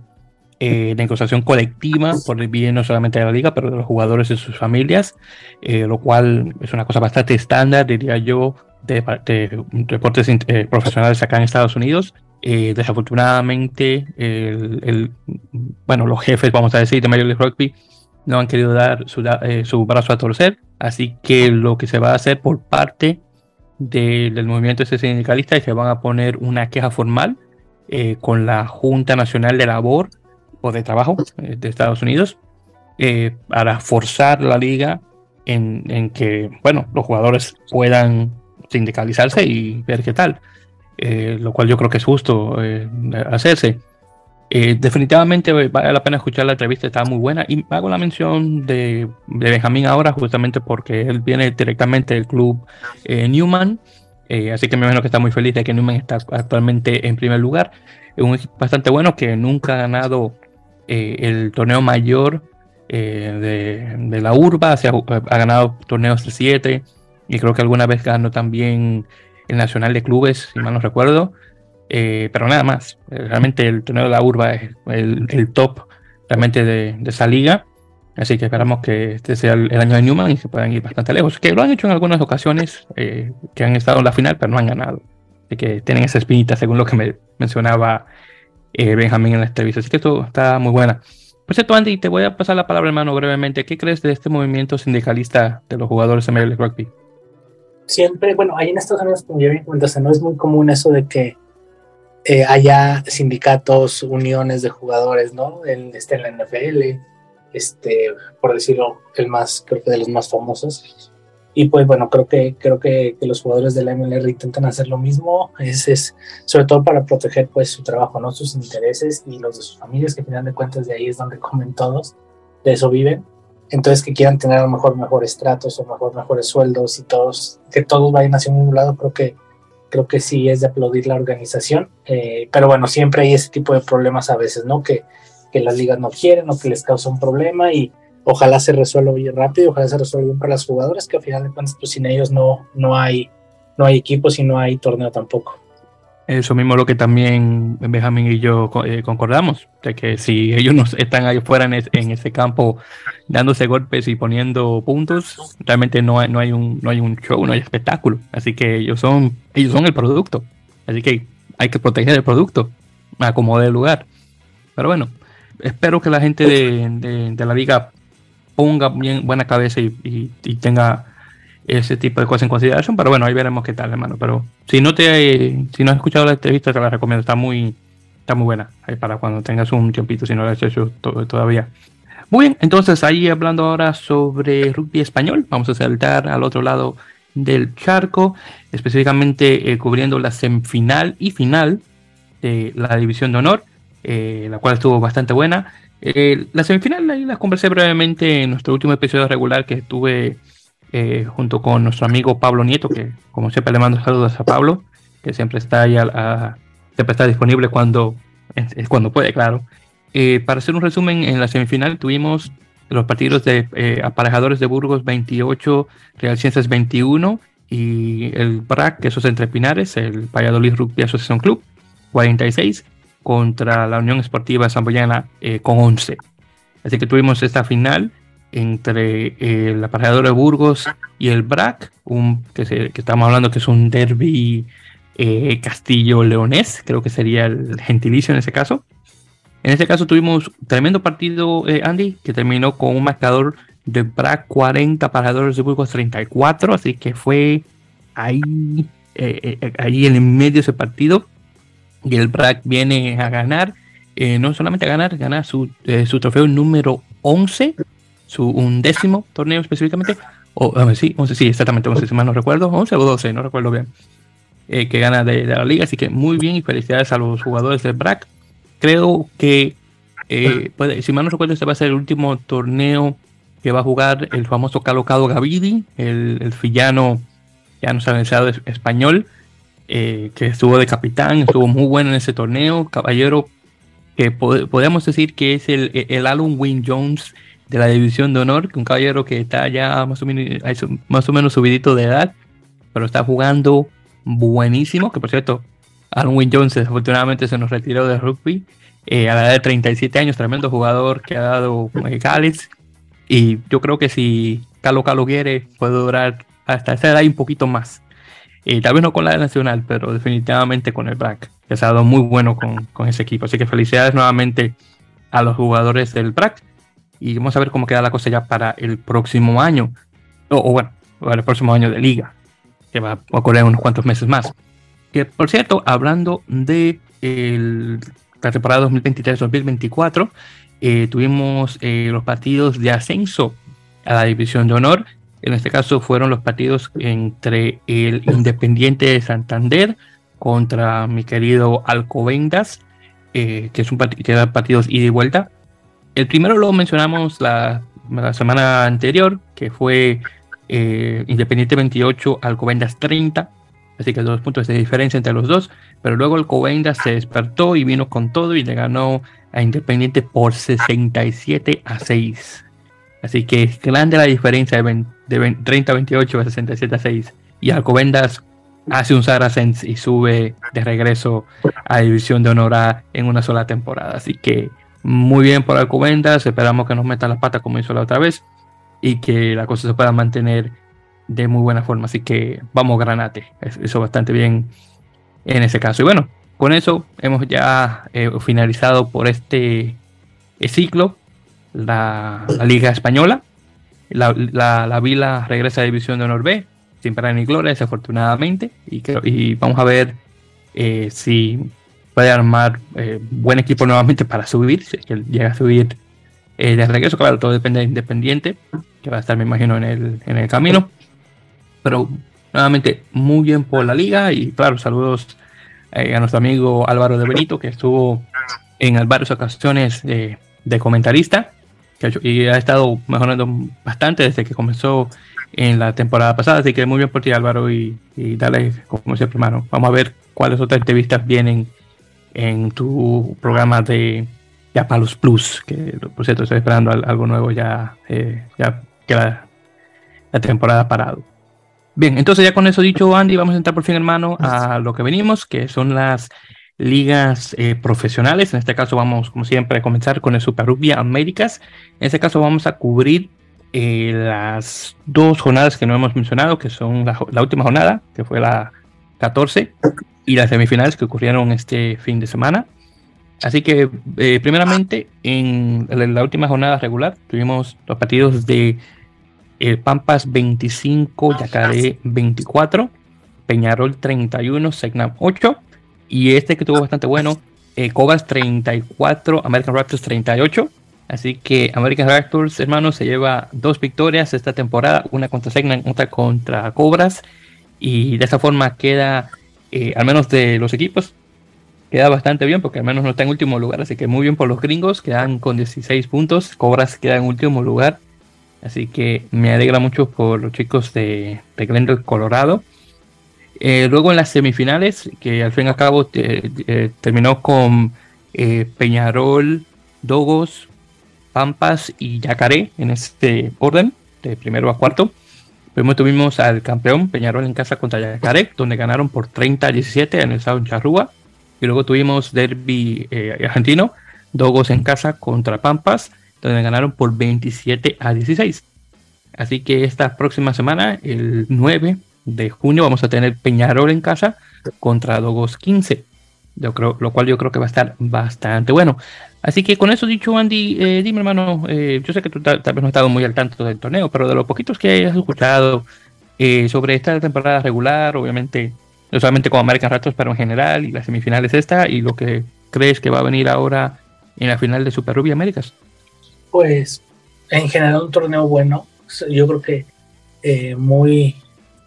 eh, negociación colectiva por el bien no solamente de la liga, pero de los jugadores y sus familias, eh, lo cual es una cosa bastante estándar, diría yo, de, deportes eh, profesionales acá en Estados Unidos. Eh, desafortunadamente, el, bueno, los jefes, vamos a decir, de Major League Rugby no han querido dar su, su brazo a torcer, así que lo que se va a hacer por parte del movimiento ese sindicalista es que van a poner una queja formal con la Junta Nacional de Labor o de trabajo eh, de Estados Unidos eh, para forzar la liga en, que, bueno, los jugadores puedan sindicalizarse y ver qué tal, eh, lo cual yo creo que es justo hacerse. definitivamente vale la pena escuchar la entrevista, está muy buena. Y hago la mención de, de Benjamín ahora, justamente porque él viene directamente del club Newman. así que me imagino que está muy feliz de que Newman está actualmente en primer lugar. Un equipo bastante bueno que nunca ha ganado eh, el torneo mayor eh, de, la urba, ha, ganado torneos de 7 y creo que alguna vez ganó también el Nacional de Clubes, si mal no recuerdo, eh, pero nada más. Realmente el torneo de la urba es el, top realmente de, esa liga. Así que esperamos que este sea el, año de Newman y que puedan ir bastante lejos. Que lo han hecho en algunas ocasiones, que han estado en la final, pero no han ganado. Así que tienen esa espinita, según lo que me mencionaba eh, Benjamín en la entrevista. Así que esto está muy buena. Por cierto, Andy, te voy a pasar la palabra, hermano, brevemente. ¿Qué crees de este movimiento sindicalista de los jugadores de Major Rugby? Siempre, bueno, ahí en Estados Unidos, como ya bien comentaste, no es muy común eso de que eh, haya sindicatos, uniones de jugadores, ¿no? En, este, en la NFL, este, por decirlo, el más, creo que de los más famosos. Y pues bueno, creo que, creo que, que, los jugadores de la MLR intentan hacer lo mismo, es, es sobre todo para proteger pues su trabajo, ¿no? sus intereses y los de sus familias, que al final de cuentas de ahí es donde comen todos, de eso viven. Entonces que quieran tener a lo mejor mejores tratos o mejor mejores sueldos y todos, que todos vayan hacia un lado, creo que, creo que sí es de aplaudir la organización. Eh, pero bueno, siempre hay ese tipo de problemas a veces, ¿no? Que, que las ligas no quieren o que les causa un problema y ojalá se resuelva bien rápido, ojalá se resuelva bien para las jugadoras, que al final de cuentas, pues sin ellos no, no hay, no hay equipos y no hay torneo tampoco. Eso mismo lo que también Benjamín y yo eh, concordamos, de que si ellos no están ahí fuera en, ese campo dándose golpes y poniendo puntos, realmente no hay, no hay un no hay un show, no hay espectáculo. Así que ellos son ellos son el producto. Así que hay que proteger el producto a como dé lugar. Pero bueno, espero que la gente de, de la liga ponga bien buena cabeza y, tenga ese tipo de cosas en consideración. Pero bueno, ahí veremos qué tal, hermano. Pero si no te si no has escuchado la entrevista, te la recomiendo. Está muy, está muy buena. Ahí para cuando tengas un tiempito, si no la has hecho todavía. Muy bien, entonces ahí hablando ahora sobre rugby español, vamos a saltar al otro lado del charco, específicamente eh, cubriendo la semifinal y final de la división de honor, eh, la cual estuvo bastante buena. Eh, la semifinal ahí las conversé brevemente en nuestro último episodio regular que estuve eh, junto con nuestro amigo Pablo Nieto, que como siempre le mando saludos a Pablo, que siempre está ahí a, siempre está disponible cuando, cuando puede, claro. Eh, para hacer un resumen, en la semifinal tuvimos los partidos de aparejadores de Burgos 28, Real Ciencias 21 y el BRAC, que eso es entre Pinares, el Valladolid Rugby Association Club 46 contra la Unión Esportiva Zamboyana eh, con 11. Así que tuvimos esta final entre eh, el aparejador de Burgos y el BRAC, que, que, estamos hablando que es un derby eh, castillo-leonés, creo que sería el gentilicio en ese caso. En este caso tuvimos tremendo partido, Andy, que terminó con un marcador de BRAC 40, aparejadores de Burgos 34, así que fue ahí, ahí en el medio ese partido y el BRAC viene a ganar, eh, no solamente a ganar, gana su, eh, su trofeo número 11, su undécimo torneo específicamente, o sí, 11, sí, exactamente 11, si mal no recuerdo, 11 o 12, no recuerdo bien, eh, que gana de, la liga, así que muy bien y felicidades a los jugadores del BRAC. Creo que, si mal no recuerdo, este va a ser el último torneo que va a jugar el famoso Calocado Gavidi, el, el villano ya no sabe español, eh, que estuvo de capitán, estuvo muy bueno en ese torneo. Caballero, que podemos decir que es el, el Alan Wynne Jones de la división de honor, un caballero que está ya más o menos, más o menos subidito de edad, pero está jugando buenísimo, que por cierto, Alan Wynne Jones desafortunadamente se nos retiró del rugby eh, a la edad de 37 años, tremendo jugador que ha dado Cáliz, y yo creo que si Calo Calo quiere, puede durar hasta esa edad un poquito más. Y tal vez no con la nacional, pero definitivamente con el BRAC, que se ha dado muy bueno con, con ese equipo. Así que felicidades nuevamente a los jugadores del BRAC y vamos a ver cómo queda la cosa ya para el próximo año, o, bueno, para el próximo año de liga, que va a ocurrir unos cuantos meses más. Que por cierto, hablando de la temporada 2023-2024, eh, tuvimos eh, los partidos de ascenso a la división de honor. En este caso fueron los partidos entre el Independiente de Santander contra mi querido Alcobendas, eh, que es un que da partidos ida y vuelta. El primero lo mencionamos la, semana anterior, que fue eh, Independiente 28, Alcobendas 30, así que dos puntos de diferencia entre los dos, pero luego Alcobendas se despertó y vino con todo y le ganó a Independiente por 67 a 6. Así que es grande la diferencia de, 30 a 28 a 67 a 6. Y Alcobendas hace un Saracens y sube de regreso a División de Honor en una sola temporada. Así que muy bien por Alcobendas, esperamos que nos meta las patas como hizo la otra vez y que la cosa se pueda mantener de muy buena forma. Así que vamos, Granate, eso bastante bien en ese caso. Y bueno, con eso hemos ya eh, finalizado por este eh, ciclo la, Liga Española. La, la, Vila regresa a División de Honor B, sin parar ni gloria, desafortunadamente. Y, vamos a ver eh, si puede armar eh, buen equipo nuevamente para subir, si llega a subir eh, de regreso, claro, todo depende de Independiente, que va a estar, me imagino, en el, en el camino. Pero nuevamente, muy bien por la liga y claro, saludos eh, a nuestro amigo Álvaro de Benito, que estuvo en varias ocasiones de comentarista y ha estado mejorando bastante desde que comenzó en la temporada pasada. Así que muy bien por ti, Álvaro, y, y dale, como siempre, hermano. Vamos a ver cuáles otras entrevistas vienen en tu programa de Yapalus Plus, que por cierto estoy esperando algo nuevo ya, eh, ya que la, temporada parado. Bien, entonces ya con eso dicho, Andy, vamos a entrar por fin, hermano, a lo que venimos, que son las ligas eh, profesionales. En este caso vamos, como siempre, a comenzar con el Super Rugby Américas. En este caso vamos a cubrir eh, las dos jornadas que no hemos mencionado, que son la, última jornada, que fue la 14, y las semifinales que ocurrieron este fin de semana. Así que, eh, primeramente, en, la última jornada regular tuvimos los partidos de Pampas 25, Yacaré 24, Peñarol 31, Segnam 8, y este que tuvo bastante bueno, eh, Cobras 34, American Raptors 38. Así que American Raptors, hermanos, se lleva dos victorias esta temporada, una contra Segnam, otra contra Cobras, y de esa forma queda eh, al menos de los equipos, queda bastante bien porque al menos no está en último lugar. Así que muy bien por los gringos, quedan con 16 puntos. Cobras queda en último lugar. Así que me alegra mucho por los chicos de, de Glendale, Colorado. Eh, luego en las semifinales, que al fin y al cabo eh, terminó con Peñarol, Dogos, Pampas y Yacaré en este orden, de primero a cuarto. Primero tuvimos al campeón Peñarol en casa contra Yacaré, donde ganaron por 30 a 17 en el estado Charrúa. Y luego tuvimos derby eh, argentino, Dogos en casa contra Pampas, donde ganaron por 27 a 16. Así que esta próxima semana, el 9 de junio, vamos a tener Peñarol en casa contra Dogos 15. Yo creo, lo cual yo creo que va a estar bastante bueno. Así que con eso dicho, Andy, eh, dime hermano, eh, yo sé que tú tal, vez no has estado muy al tanto del torneo, pero de los poquitos que hayas escuchado eh, sobre esta temporada regular, obviamente, no solamente con American Raptors, pero en general, y las semifinales esta, y lo que crees que va a venir ahora en la final de Super Rugby Américas. Pues en general un torneo bueno, yo creo que muy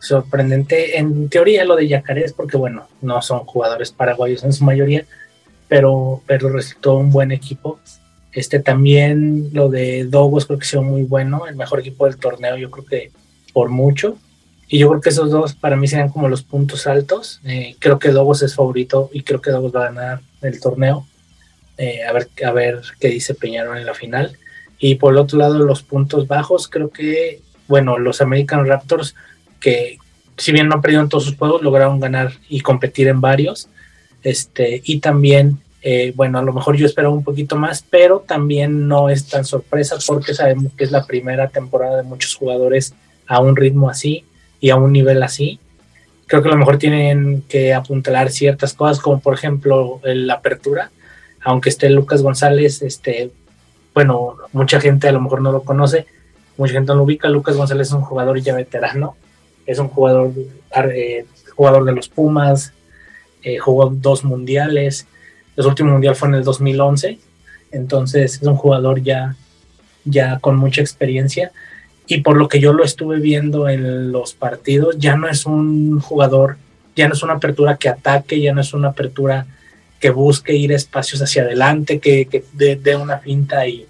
sorprendente. En teoría lo de Yacaré es porque, bueno, no son jugadores paraguayos en su mayoría, pero, pero resultó un buen equipo. Este también, lo de Dogos creo que sido muy bueno, el mejor equipo del torneo, yo creo que por mucho. Y yo creo que esos dos para mí serían como los puntos altos. Eh, creo que Dogos es favorito y creo que Dogos va a ganar el torneo. a, ver, a ver qué dice Peñarol en la final. Y por el otro lado, los puntos bajos, creo que, bueno, los American Raptors, que si bien no perdieron todos sus juegos, lograron ganar y competir en varios. Este, y también, eh, bueno, a lo mejor yo esperaba un poquito más, pero también no es tan sorpresa porque sabemos que es la primera temporada de muchos jugadores a un ritmo así y a un nivel así. Creo que a lo mejor tienen que apuntalar ciertas cosas, como por ejemplo la apertura, aunque esté Lucas González, este, bueno, mucha gente a lo mejor no lo conoce, mucha gente no lo ubica. Lucas González es un jugador ya veterano, es un jugador, eh, jugador de los Pumas, eh, jugó dos mundiales, el último mundial fue en el 2011, entonces es un jugador ya, ya con mucha experiencia. Y por lo que yo lo estuve viendo en los partidos, ya no es un jugador, ya no es una apertura que ataque, ya no es una apertura que busque ir espacios hacia adelante, que, que dé, una finta y,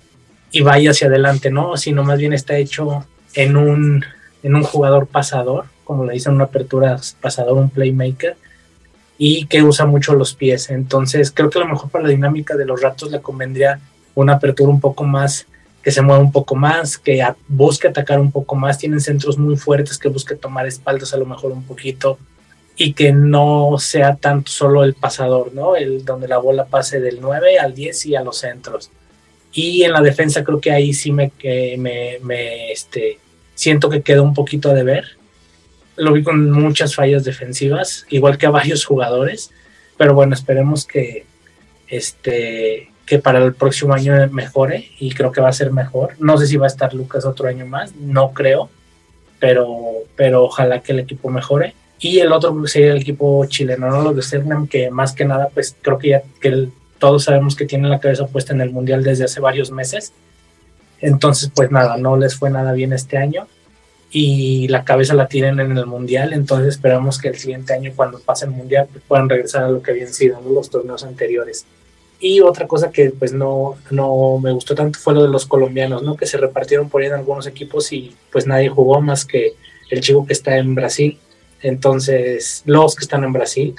y, vaya hacia adelante, ¿no? Sino más bien está hecho en un, en un jugador pasador, como le dicen, una apertura pasador, un playmaker, y que usa mucho los pies. Entonces, creo que a lo mejor para la dinámica de los ratos le convendría una apertura un poco más, que se mueva un poco más, que busque atacar un poco más. Tienen centros muy fuertes que busque tomar espaldas a lo mejor un poquito y que no sea tanto solo el pasador, ¿no? El donde la bola pase del 9 al 10 y a los centros. Y en la defensa creo que ahí sí me, que me este, siento que quedó un poquito de ver. Lo vi con muchas fallas defensivas, igual que a varios jugadores, pero bueno, esperemos que este que para el próximo año mejore y creo que va a ser mejor. No sé si va a estar Lucas otro año más, no creo, pero, pero ojalá que el equipo mejore y el otro sería el equipo chileno, ¿no? Los de Cernam, que más que nada, pues creo que ya que todos sabemos que tienen la cabeza puesta en el Mundial desde hace varios meses. Entonces, pues nada, no les fue nada bien este año y la cabeza la tienen en el Mundial. Entonces, esperamos que el siguiente año, cuando pase el Mundial, pues, puedan regresar a lo que habían sido los torneos anteriores. Y otra cosa que pues no, no me gustó tanto fue lo de los colombianos, ¿no? Que se repartieron por ahí en algunos equipos y pues nadie jugó más que el chico que está en Brasil entonces, los que están en Brasil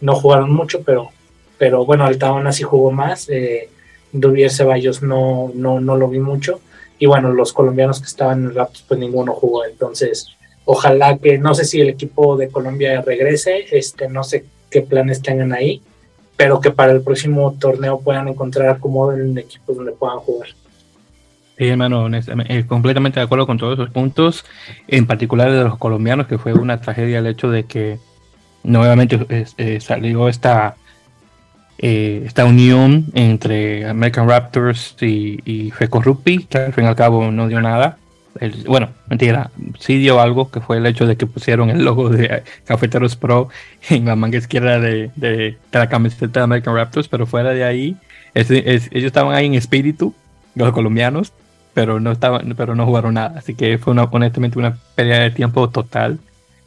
no jugaron mucho, pero, pero bueno, Altabana sí jugó más. Eh, Duvier Ceballos no, no, no lo vi mucho. Y bueno, los colombianos que estaban en el Raptors, pues ninguno jugó. Entonces, ojalá que, no sé si el equipo de Colombia regrese, este, no sé qué planes tengan ahí, pero que para el próximo torneo puedan encontrar acomodo en equipos donde puedan jugar. Sí, hermano, eh, completamente de acuerdo con todos esos puntos, en particular de los colombianos, que fue una tragedia el hecho de que nuevamente eh, salió esta, eh, esta unión entre American Raptors y, y Feco Rugby, que al fin y al cabo no dio nada. bueno, mentira, sí dio algo, que fue el hecho de que pusieron el logo de Cafeteros Pro en la manga izquierda de, de, la camiseta de American Raptors, pero fuera de ahí, ellos estaban ahí en espíritu, los colombianos, pero no estaban, pero no jugaron nada. Así que fue una, honestamente una pérdida de tiempo total.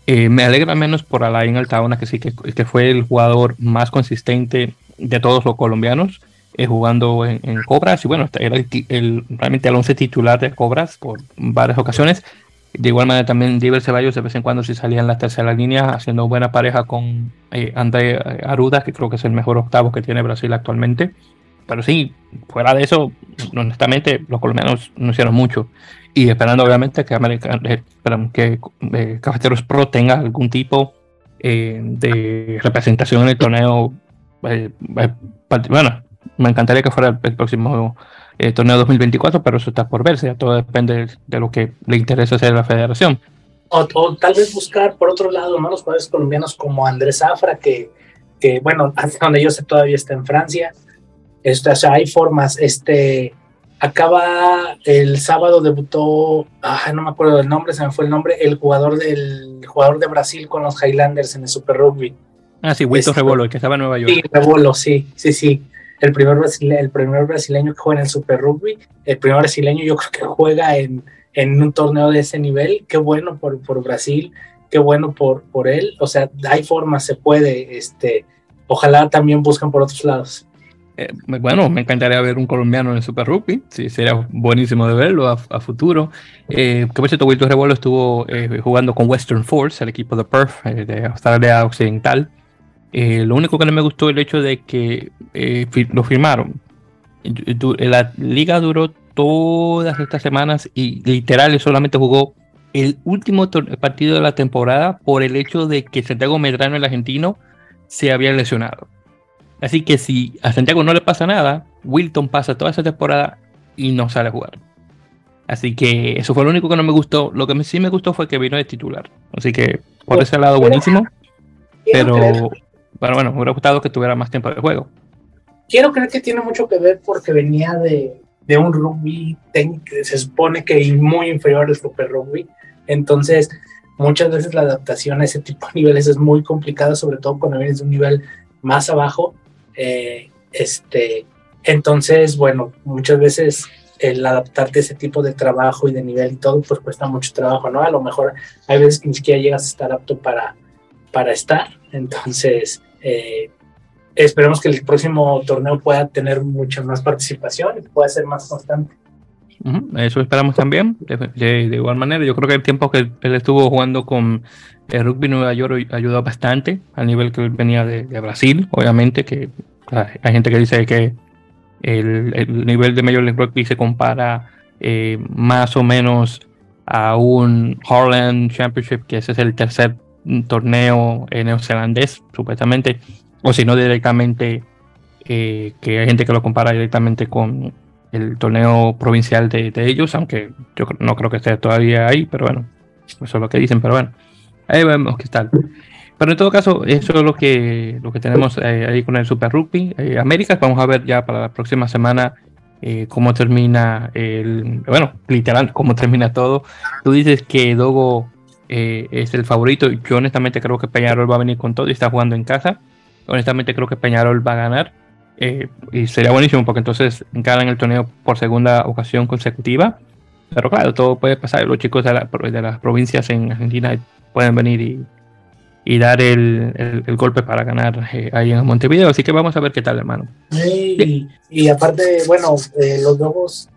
Eh, me alegra menos por Alain Altaona, que sí que, fue el jugador más consistente de todos los colombianos eh, jugando en, Cobras. Y bueno, era el, realmente el once titular de Cobras por varias ocasiones. De igual manera también Diver Ceballos de vez en cuando si salía en la tercera línea haciendo buena pareja con eh, André Aruda, que creo que es el mejor octavo que tiene Brasil actualmente pero sí, fuera de eso, honestamente, los colombianos no hicieron mucho. Y esperando, obviamente, que, American, eh, que eh, Cafeteros Pro tenga algún tipo eh, de representación en el torneo. Bueno, me encantaría que fuera el, próximo torneo 2024, pero eso está por verse. Todo depende de lo que le interesa hacer la federación. O, tal vez buscar, por otro lado, ¿no? los jugadores colombianos como Andrés Afra, que, bueno, donde yo sé todavía está en Francia este, o sea, hay formas. Este, acaba el sábado debutó, ah, no me acuerdo del nombre, se me fue el nombre, el jugador del jugador de Brasil con los Highlanders en el Super Rugby. Ah, sí, Wilton este, Rebolo, el que estaba en Nueva York. Sí, Rebolo, sí, sí, sí. El primer, brasileño, el primer brasileño que juega en el Super Rugby, el primer brasileño yo creo que juega en, en un torneo de ese nivel. Qué bueno por, por Brasil, qué bueno por, por él. O sea, hay formas, se puede. Este, ojalá también busquen por otros lados. Eh, bueno, me encantaría ver un colombiano en el Super Rugby, sí, sería buenísimo de verlo a, futuro. Eh, que por cierto, Wilton Revuelo estuvo eh, jugando con Western Force, el equipo de Perth, eh, de Australia Occidental. Lo único que no me gustó el hecho de que lo firmaron la liga duró todas estas semanas y literal solamente jugó el último partido de la temporada por el hecho de que Santiago Medrano, el argentino, se había lesionado. Así que si a Santiago no le pasa nada, Wilton pasa toda esa temporada y no sale a jugar. Así que eso fue lo único que no me gustó. Lo que sí me gustó fue que vino de titular. Así que por ese lado buenísimo. Pero bueno, bueno, me hubiera gustado que tuviera más tiempo de juego. Quiero creer que tiene mucho que ver porque venía de, de un rugby que se supone que muy inferior al super rugby. Entonces, muchas veces la adaptación a ese tipo de niveles es muy complicada, sobre todo cuando vienes de un nivel más abajo. Eh, este, entonces, bueno, muchas veces el adaptarte a ese tipo de trabajo y de nivel y todo, pues cuesta mucho trabajo, ¿no? A lo mejor hay veces que ni siquiera llegas a estar apto para, para estar. Entonces, eh, esperemos que el próximo torneo pueda tener mucha más participación y pueda ser más constante. Eso esperamos también. De, igual manera, yo creo que el tiempo que él estuvo jugando con el rugby Nueva York ayudó bastante al nivel que él venía de, Brasil, obviamente, que hay gente que dice que el, nivel de Major League Rugby se compara eh, más o menos a un Harland Championship, que ese es el tercer torneo neozelandés, supuestamente, o si no directamente, eh, que hay gente que lo compara directamente con el torneo provincial de, ellos, aunque yo no creo que esté todavía ahí, pero bueno, eso es lo que dicen, pero bueno, ahí vemos qué tal. Pero en todo caso, eso es lo que, lo que tenemos eh, ahí con el Super Rugby eh, Américas. Vamos a ver ya para la próxima semana eh, cómo termina el, bueno, literal, cómo termina todo. Tú dices que Dogo es el favorito. Yo honestamente creo que Peñarol va a venir con todo y está jugando en casa. Honestamente creo que Peñarol va a ganar. y sería buenísimo porque entonces ganan el torneo por segunda ocasión consecutiva. Pero claro, todo puede pasar. Los chicos de, de las provincias en Argentina pueden venir y dar el, golpe para ganar eh, ahí en Montevideo. Así que vamos a ver qué tal, hermano. Y, aparte, bueno, eh, los Dogos,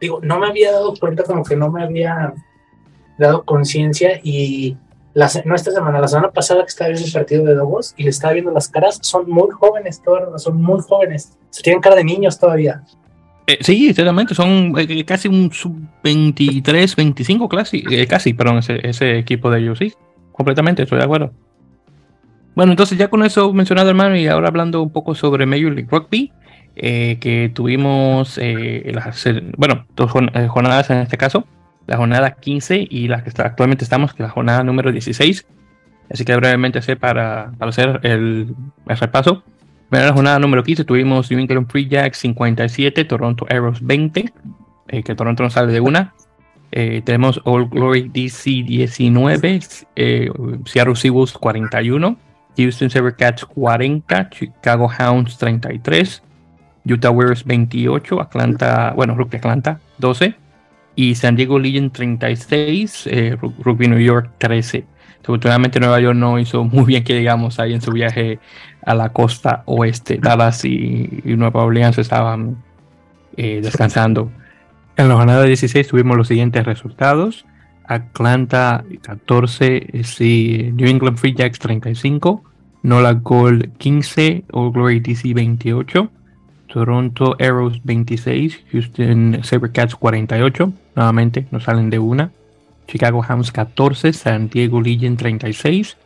digo, no me había dado cuenta, como que no me había dado conciencia y la, no esta semana, la semana pasada que estaba viendo el partido de Dogos y le estaba viendo las caras, son muy jóvenes, todas, son muy jóvenes, se tienen cara de niños todavía. Eh, sí, exactamente, son casi un sub-23, 25 casi, casi, perdón, ese, ese equipo de ellos, sí, completamente, estoy de acuerdo. Bueno, entonces ya con eso mencionado, hermano, y ahora hablando un poco sobre Major League Rugby, eh, que tuvimos, eh, las, bueno, dos eh, jornadas en este caso, la jornada 15 y la que está, actualmente estamos, que es la jornada número 16. Así que brevemente sé para, para hacer el, el repaso. En la jornada número 15 tuvimos New England Free Jacks 57, Toronto Arrows 20, que Toronto no sale de una. tenemos All Glory DC 19, Seattle Seawolves 41, Houston Sabercats 40, Chicago Hounds 33, Utah Warriors 28, Atlanta, bueno, Rugby Atlanta 12 y San Diego Legion 36, eh, Rugby New York 13. Afortunadamente Nueva York no hizo muy bien que digamos ahí en su viaje a la costa oeste. Dallas y, Nueva Orleans estaban eh, descansando. En la jornada 16 tuvimos los siguientes resultados. Atlanta 14, sí, New England Free Jacks 35, Nola Gold 15, All Glory DC 28, Toronto Arrows 26, Houston Sabercats 48, nuevamente no salen de una, Chicago Hounds 14, San Diego Legion 36,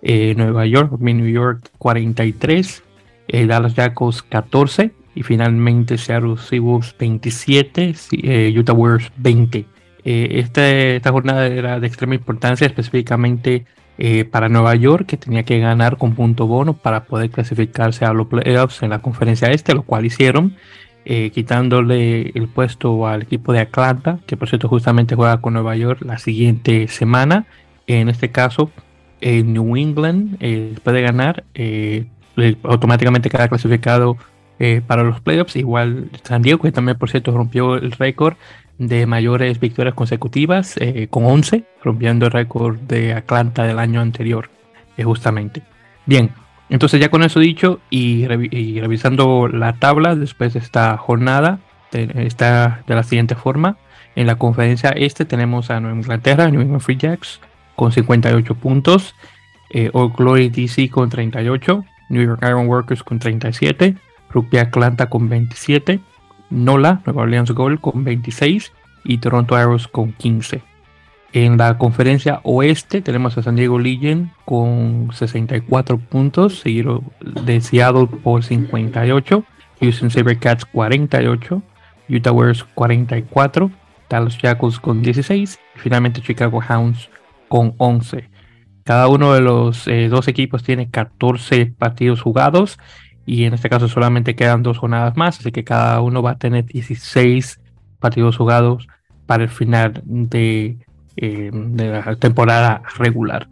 eh, Nueva York, New York 43, eh, Dallas Jackals 14 y finalmente Seattle Seahawks 27, eh, Utah Warriors 20. Este, esta jornada era de extrema importancia, específicamente eh, para Nueva York, que tenía que ganar con punto bono para poder clasificarse a los playoffs en la conferencia este, lo cual hicieron, eh, quitándole el puesto al equipo de Atlanta, que por cierto justamente juega con Nueva York la siguiente semana. En este caso, New England eh, ganar, automáticamente queda clasificado para los playoffs. Igual San Diego, que también por cierto rompió el récord de mayores victorias consecutivas, eh, con 11, rompiendo el récord de Atlanta del año anterior, eh, justamente. Bien, entonces ya con eso dicho y, revisando la tabla después de esta jornada, está de la siguiente forma. En la conferencia este tenemos a Nueva Inglaterra, New England Free Jacks, con 58 puntos, eh, All Glory DC con 38, New York Iron Workers con 37, Rugby Atlanta con 27, NOLA, Nueva Orleans Gold, con 26 y Toronto Arrows con 15. En la conferencia oeste tenemos a San Diego Legion con 64 puntos, seguido de Seattle por 58, Houston Sabercats 48, Utah Warriors 44, Dallas Jackals con 16 y finalmente Chicago Hounds con 11. Cada uno de los eh, dos equipos tiene 14 partidos jugados y en este caso solamente quedan dos jornadas más, así que cada uno va a tener 16 partidos jugados para el final de, de la temporada regular.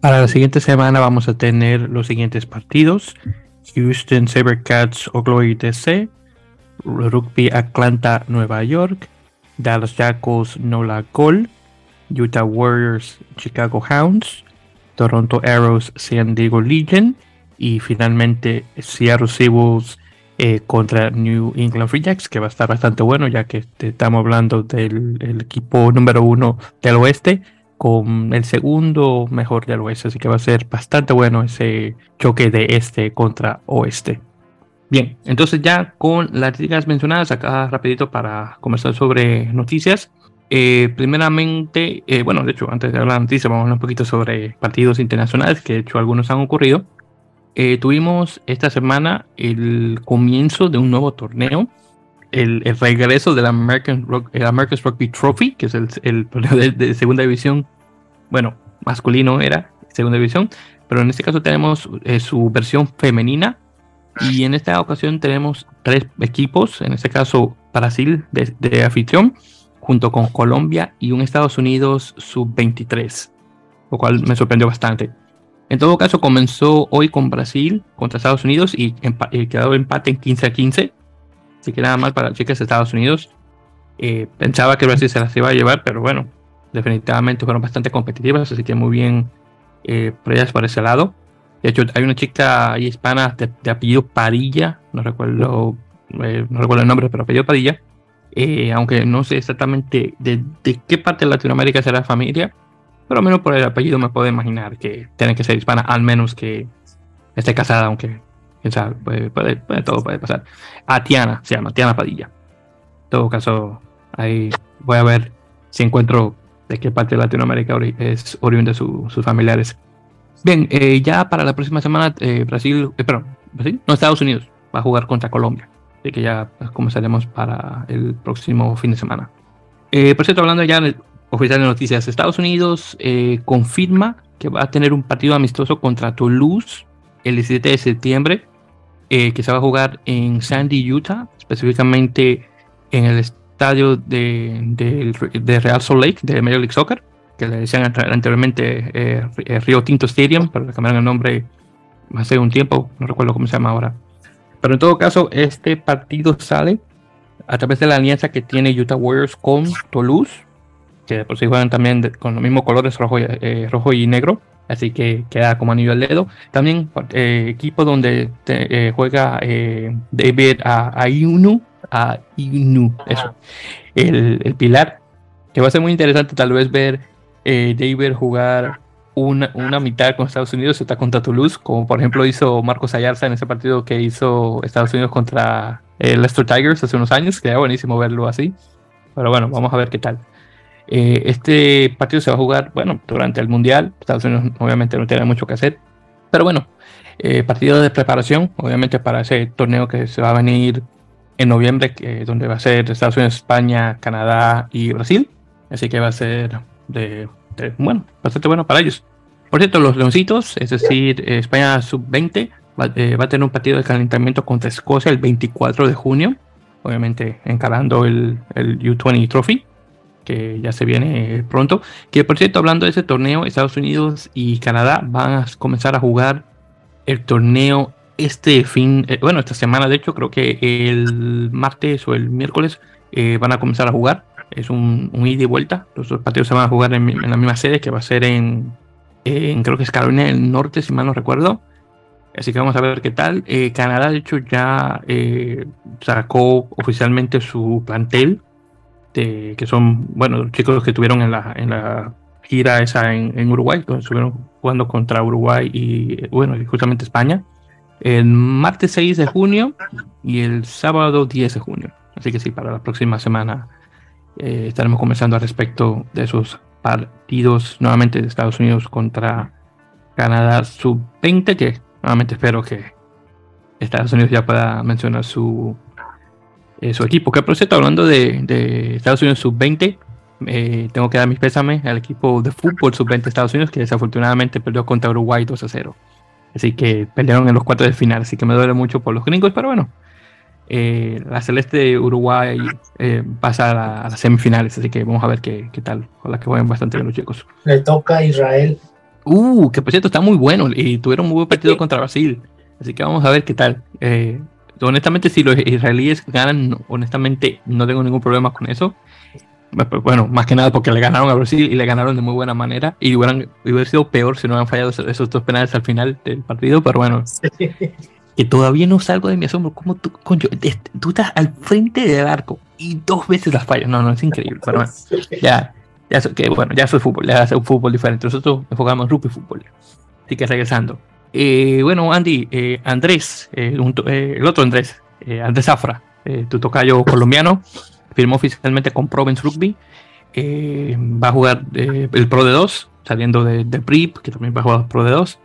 Para la siguiente semana vamos a tener los siguientes partidos. Houston Sabercats Oklahoma DC, Rugby Atlanta Nueva York, Dallas Jackals Nola Gol, Utah Warriors Chicago Hounds, Toronto Arrows San Diego Legion y finalmente Seattle Seahawks eh, contra New England Free Jacks, que va a estar bastante bueno, ya que estamos hablando del equipo número uno del oeste con el segundo mejor del oeste, así que va a ser bastante bueno ese choque de este contra oeste. Bien, entonces ya con las ligas mencionadas, acá rapidito para comenzar sobre noticias. Eh, primeramente, eh, bueno, de hecho, antes de hablar de noticias, vamos a hablar un poquito sobre partidos internacionales, que de hecho algunos han ocurrido. Eh, tuvimos esta semana el comienzo de un nuevo torneo, el, regreso del American, Rock, American Rugby Trophy, que es el, torneo de, segunda división, bueno, masculino era, segunda división, pero en este caso tenemos eh, su versión femenina y en esta ocasión tenemos tres equipos, en este caso Brasil de, de anfitrión, junto con Colombia y un Estados Unidos sub-23, lo cual me sorprendió bastante. En todo caso, comenzó hoy con Brasil contra Estados Unidos y, quedó empate en 15 a 15. Así que nada mal para las chicas de Estados Unidos. Eh, pensaba que Brasil se las iba a llevar, pero bueno, definitivamente fueron bastante competitivas, así que muy bien eh, por ellas por ese lado. De hecho, hay una chica hispana de, apellido Padilla, no recuerdo, eh, no recuerdo el nombre, pero apellido Padilla. aunque no sé exactamente de, de, qué parte de Latinoamérica será familia, pero al menos por el apellido me puedo imaginar que tiene que ser hispana, al menos que esté casada, aunque quién sabe, puede, todo puede pasar. A Tiana, se llama Tiana Padilla. En todo caso, ahí voy a ver si encuentro de qué parte de Latinoamérica es oriunda de sus familiares. Bien, eh, ya para la próxima semana, eh, Brasil, eh, perdón, Brasil, no, Estados Unidos va a jugar contra Colombia. Así que ya pues, comenzaremos para el próximo fin de semana. por cierto, hablando ya oficial de noticias, Estados Unidos eh, confirma que va a tener un partido amistoso contra Toulouse el 17 de septiembre, eh, que se va a jugar en Sandy, Utah, específicamente en el estadio de, Real Salt Lake, de Major League Soccer, que le decían anteriormente eh, Río Tinto Stadium, pero le cambiaron el nombre hace un tiempo, no recuerdo cómo se llama ahora. Pero en todo caso, este partido sale a través de la alianza que tiene Utah Warriors con Toulouse que por si juegan también con los mismos colores rojo, eh, rojo y negro, así que queda como anillo al dedo. También eh, equipo donde eh, juega David Ayunu, Ayunu, eso, el, el, pilar, que va a ser muy interesante tal vez ver David jugar una, una, mitad con Estados Unidos, está contra Toulouse, como por ejemplo hizo Marcos Ayarza en ese partido que hizo Estados Unidos contra Leicester Tigers hace unos años, que era buenísimo verlo así. Pero bueno, vamos a ver qué tal. Eh, este partido se va a jugar, bueno, durante el Mundial. Estados Unidos obviamente no tiene mucho que hacer. Pero bueno, eh, partido de preparación, obviamente para ese torneo que se va a venir en noviembre, que, donde va a ser Estados Unidos, España, Canadá y Brasil. Así que va a ser de, bueno, bastante bueno para ellos. Por cierto, los Leoncitos, es decir, España sub-20, va, eh, va, a tener un partido de calentamiento contra Escocia el 24 de junio, obviamente encarando el, el U20 Trophy que ya se viene pronto. Que por cierto, hablando de ese torneo, Estados Unidos y Canadá van a comenzar a jugar el torneo este fin, eh, bueno, esta semana de hecho, creo que el martes o el miércoles eh, van a comenzar a jugar. Es un, ida y vuelta. Los dos partidos se van a jugar en, la misma sede, que va a ser en, creo que es Carolina del Norte, si mal no recuerdo. Así que vamos a ver qué tal. Eh, Canadá, de hecho, ya sacó oficialmente su plantel este, que son, bueno, los chicos que estuvieron en la, en la gira esa en, Uruguay, donde estuvieron jugando contra Uruguay y, bueno, justamente España. el martes 6 de junio y el sábado 10 de junio. Así que sí, para la próxima semana eh, estaremos conversando al respecto de esos partidos nuevamente de Estados Unidos contra Canadá sub-20, que nuevamente espero que Estados Unidos ya pueda mencionar su, eh, su equipo. Que por cierto, hablando de, de Estados Unidos sub-20, eh, tengo que dar mis pésames al equipo de fútbol sub-20 de Estados Unidos que desafortunadamente perdió contra Uruguay 2 a 0. Así que perdieron en los cuartos de final, así que me duele mucho por los gringos, pero bueno, eh, la celeste de Uruguay eh, pasa a, las semifinales, así que vamos a ver qué, qué tal, con la que juegan bastante bien los chicos. Le toca a Israel. Uh, que por cierto está muy bueno y tuvieron muy buen partido contra Brasil, así que vamos a ver qué tal. Eh, honestamente, si los israelíes ganan, honestamente no tengo ningún problema con eso. Bueno, más que nada porque le ganaron a Brasil y le ganaron de muy buena manera. Y hubieran, hubiera sido peor si no hubieran fallado esos dos penales al final del partido. Pero bueno, que todavía no salgo de mi asombro. ¿Cómo tú, coño, tú estás al frente del arco y dos veces las fallas? No, no, es increíble. Pero bueno, ya, ya, que, bueno, ya soy fútbol, ya es un fútbol diferente. Nosotros enfocamos en rugby fútbol. Así que regresando. Eh, bueno, Andy, eh, Andrés, eh, el otro Andrés, Andrés Zafra, tu tocayo colombiano firmó oficialmente con Provence Rugby. Eh, va a jugar eh, el Pro de 2, saliendo de, de PRIP, que también va a jugar Pro de 2.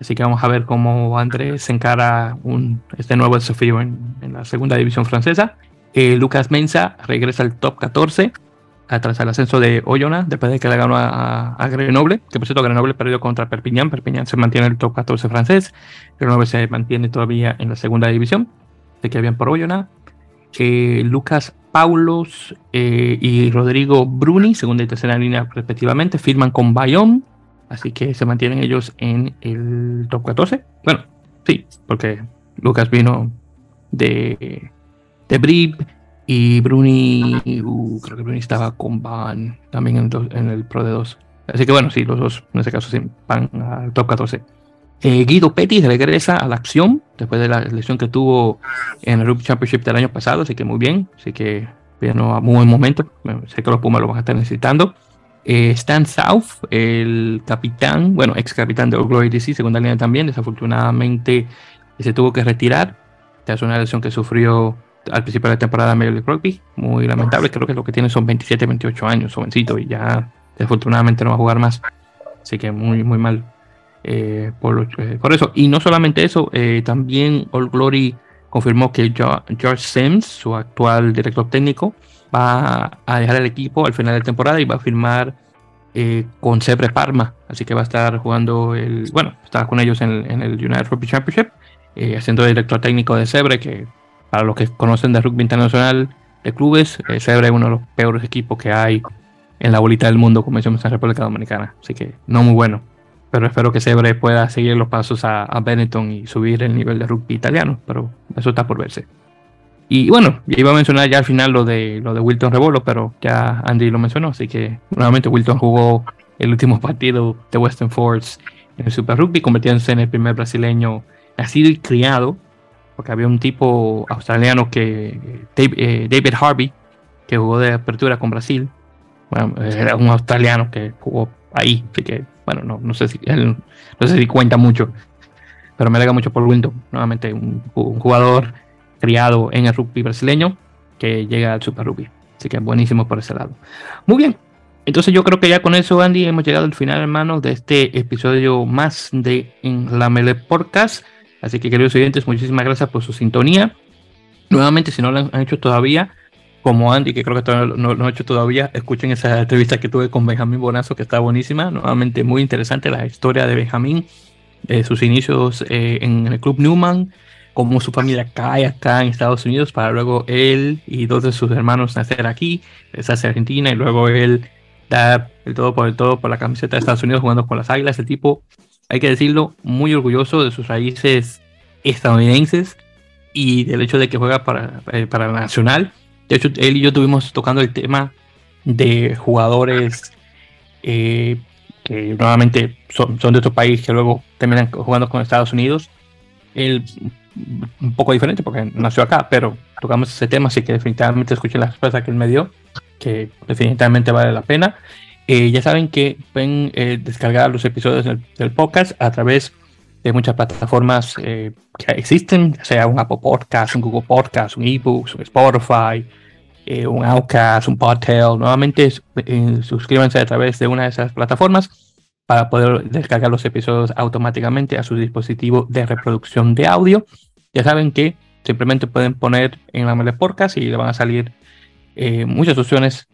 Así que vamos a ver cómo Andrés encara un, este nuevo desafío en, en la segunda división francesa. Eh, Lucas Mensa regresa al top 14 tras el ascenso de Oyona, después de que le ganó a, Grenoble, que por cierto Grenoble perdió contra Perpignan, Perpignan se mantiene en el top 14 francés, Grenoble se mantiene todavía en la segunda división, de que bien por Oyona. Lucas Paulos eh, y Rodrigo Bruni, segunda y tercera línea respectivamente, firman con Bayonne, así que se mantienen ellos en el top 14. Bueno, sí, porque Lucas vino de, de Brib y Bruni, uh, creo que Bruni estaba con Van también en, el Pro de 2. Así que bueno, sí, los dos en este caso sí, van al top 14. Eh, Guido Pettis regresa a la acción después de la lesión que tuvo en el Rugby Championship del año pasado, así que muy bien, así que vino a muy buen momento, sé que los Pumas lo van a estar necesitando. Eh, Stan South, el capitán, bueno, ex capitán de All Glory DC, segunda línea también, desafortunadamente se tuvo que retirar tras una lesión que sufrió al principio de la temporada en Major Rugby, muy lamentable, creo que lo que tiene son 27, 28 años, jovencito, y ya desafortunadamente no va a jugar más, así que muy, muy mal eh, por, eh, por, eso. Y no solamente eso, eh, también All Glory confirmó que George Sims, su actual director técnico, va a dejar el equipo al final de temporada y va a firmar con Sebre Parma. Así que va a estar jugando el. Bueno, está con ellos en, en el United Rugby Championship, haciendo director técnico de Sebre, que para los que conocen de rugby internacional de clubes, Sebre es uno de los peores equipos que hay en la bolita del mundo, como decimos en República Dominicana. Así que no muy bueno pero espero que Sebre pueda seguir los pasos a, Benetton y subir el nivel de rugby italiano, pero eso está por verse. Y bueno, iba a mencionar ya al final lo de lo de Wilton Rebolo, pero ya Andy lo mencionó, así que nuevamente Wilton jugó el último partido de Western Force en el Super Rugby, convirtiéndose en el primer brasileño nacido y criado, porque había un tipo australiano que eh, David Harvey, que jugó de apertura con Brasil, bueno, era un australiano que jugó ahí, así que bueno, no, no sé si él, no sé si cuenta mucho, pero me alega mucho por Winton, nuevamente un, jugador criado en el rugby brasileño que llega al Super Rugby. Así que buenísimo por ese lado. Muy bien. Entonces yo creo que ya con eso, Andy, hemos llegado al final, hermano, de este episodio más de En la Mele Podcast. Así que, queridos oyentes, muchísimas gracias por su sintonía. Nuevamente, si no lo han hecho todavía, como Andy, que creo que no, lo he hecho todavía, escuchen esa entrevista que tuve con Benjamín Bonazo, que está buenísima. Nuevamente muy interesante la historia de Benjamín, sus inicios eh, en el Club Newman, cómo su familia cae acá en Estados Unidos para luego él y dos de sus hermanos nacer aquí, se hace Argentina y luego él da el todo por el todo por la camiseta de Estados Unidos jugando con las águilas. El tipo, hay que decirlo, muy orgulloso de sus raíces estadounidenses y del hecho de que juega para, eh, para Nacional de hecho, él y yo estuvimos tocando el tema de jugadores eh, que nuevamente son, de otro país que luego terminan jugando con Estados Unidos. Él un poco diferente porque nació acá, pero tocamos ese tema, así que definitivamente escuchen la respuesta que él me dio, que definitivamente vale la pena. Eh, ya saben que pueden eh, descargar los episodios del, podcast a través de muchas plataformas eh, que existen, sea un Apple Podcast, un Google Podcast, un eBooks, un Spotify, eh, un Outcast, un Podtail. Nuevamente eh, suscríbanse a través de una de esas plataformas para poder descargar los episodios automáticamente a su dispositivo de reproducción de audio. Ya saben que simplemente pueden poner en la Podcast y le van a salir muchas opciones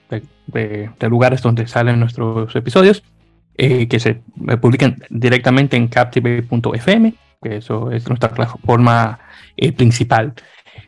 de, lugares donde salen nuestros episodios. que se publican directamente en captivate.fm que eso es nuestra plataforma eh, principal.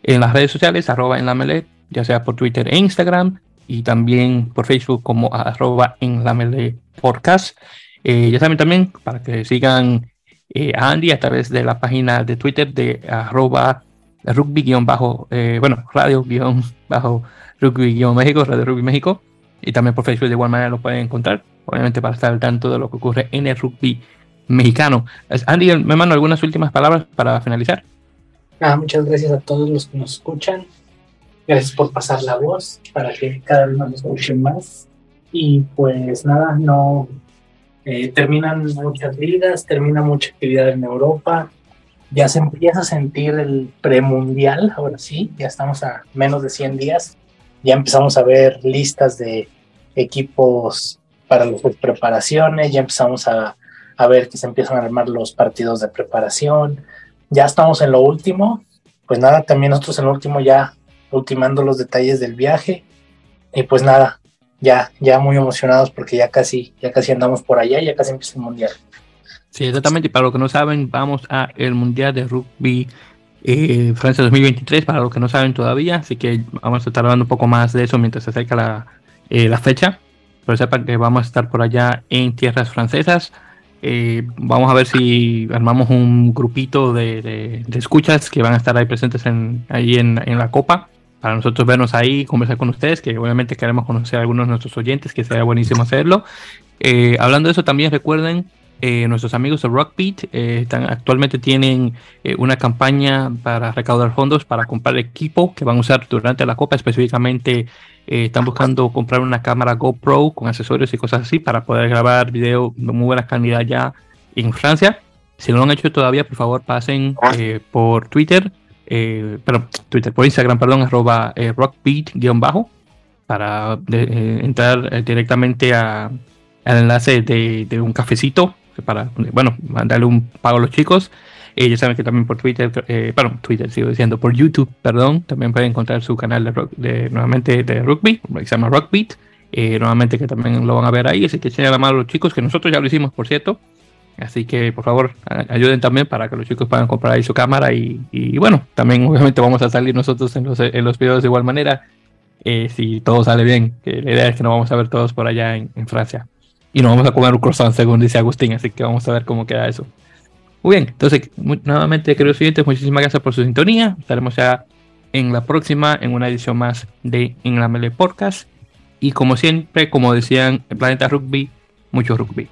En las redes sociales, arroba en la melee, ya sea por Twitter e Instagram, y también por Facebook como arroba en la melee podcast. Eh, ya saben también para que sigan eh, a Andy a través de la página de Twitter de arroba rugby-bajo, bueno, radio-bajo rugby-méxico, radio rugby México, y también por Facebook de igual manera lo pueden encontrar, obviamente para estar al tanto de lo que ocurre en el rugby mexicano. Andy, me mando algunas últimas palabras para finalizar. Ah, muchas gracias a todos los que nos escuchan. Gracias por pasar la voz para que cada vez nos escuchen más. Y pues nada, no eh, terminan muchas ligas, termina mucha actividad en Europa. Ya se empieza a sentir el premundial, ahora sí, ya estamos a menos de 100 días. Ya empezamos a ver listas de equipos para las preparaciones, ya empezamos a a ver que se empiezan a armar los partidos de preparación. Ya estamos en lo último. Pues nada, también nosotros en lo último ya ultimando los detalles del viaje. Y pues nada, ya, ya muy emocionados porque ya casi, ya casi andamos por allá, ya casi empieza el mundial. Sí, exactamente. Para los que no saben, vamos a el mundial de rugby eh, Francia 2023. Para los que no saben todavía, así que vamos a estar hablando un poco más de eso mientras se acerca la, eh, la fecha. Pero sepan que vamos a estar por allá en tierras francesas. Eh, vamos a ver si armamos un grupito de, escuchas que van a estar ahí presentes en, ahí en, la copa para nosotros vernos ahí, conversar con ustedes, que obviamente queremos conocer a algunos de nuestros oyentes, que sería buenísimo hacerlo. Eh, hablando de eso, también recuerden eh, nuestros amigos de Rockbeat están, actualmente tienen una campaña para recaudar fondos para comprar equipo que van a usar durante la Copa, específicamente eh, están buscando comprar una cámara GoPro con accesorios y cosas así para poder grabar video de muy buena calidad ya en Francia. Si no lo han hecho todavía, por favor pasen eh, por Twitter, eh, Twitter, por Instagram, perdón, arroba rockbeat-bajo para entrar directamente al enlace de, de, un cafecito para, bueno, mandarle un pago a los chicos eh, ya saben que también por Twitter, eh, bueno, Twitter sigo diciendo, por YouTube, perdón, también pueden encontrar su canal de, rock, de nuevamente de rugby, que se llama Rockbeat. Eh, nuevamente que también lo van a ver ahí, así que echen la mano a los chicos, que nosotros ya lo hicimos, por cierto. Así que por favor ayuden también para que los chicos puedan comprar ahí su cámara y, bueno, también obviamente vamos a salir nosotros en los, en los videos de igual manera, eh, si todo sale bien, que la idea es que nos vamos a ver todos por allá en Francia. Y nos vamos a comer un croissant, según dice Agustín, así que vamos a ver cómo queda eso. Muy bien, entonces, nuevamente, queridos oyentes, muchísimas gracias por su sintonía. Estaremos ya en la próxima, en una edición más de En la Mele Podcast. Y como siempre, como decían el Planeta Rugby, mucho rugby.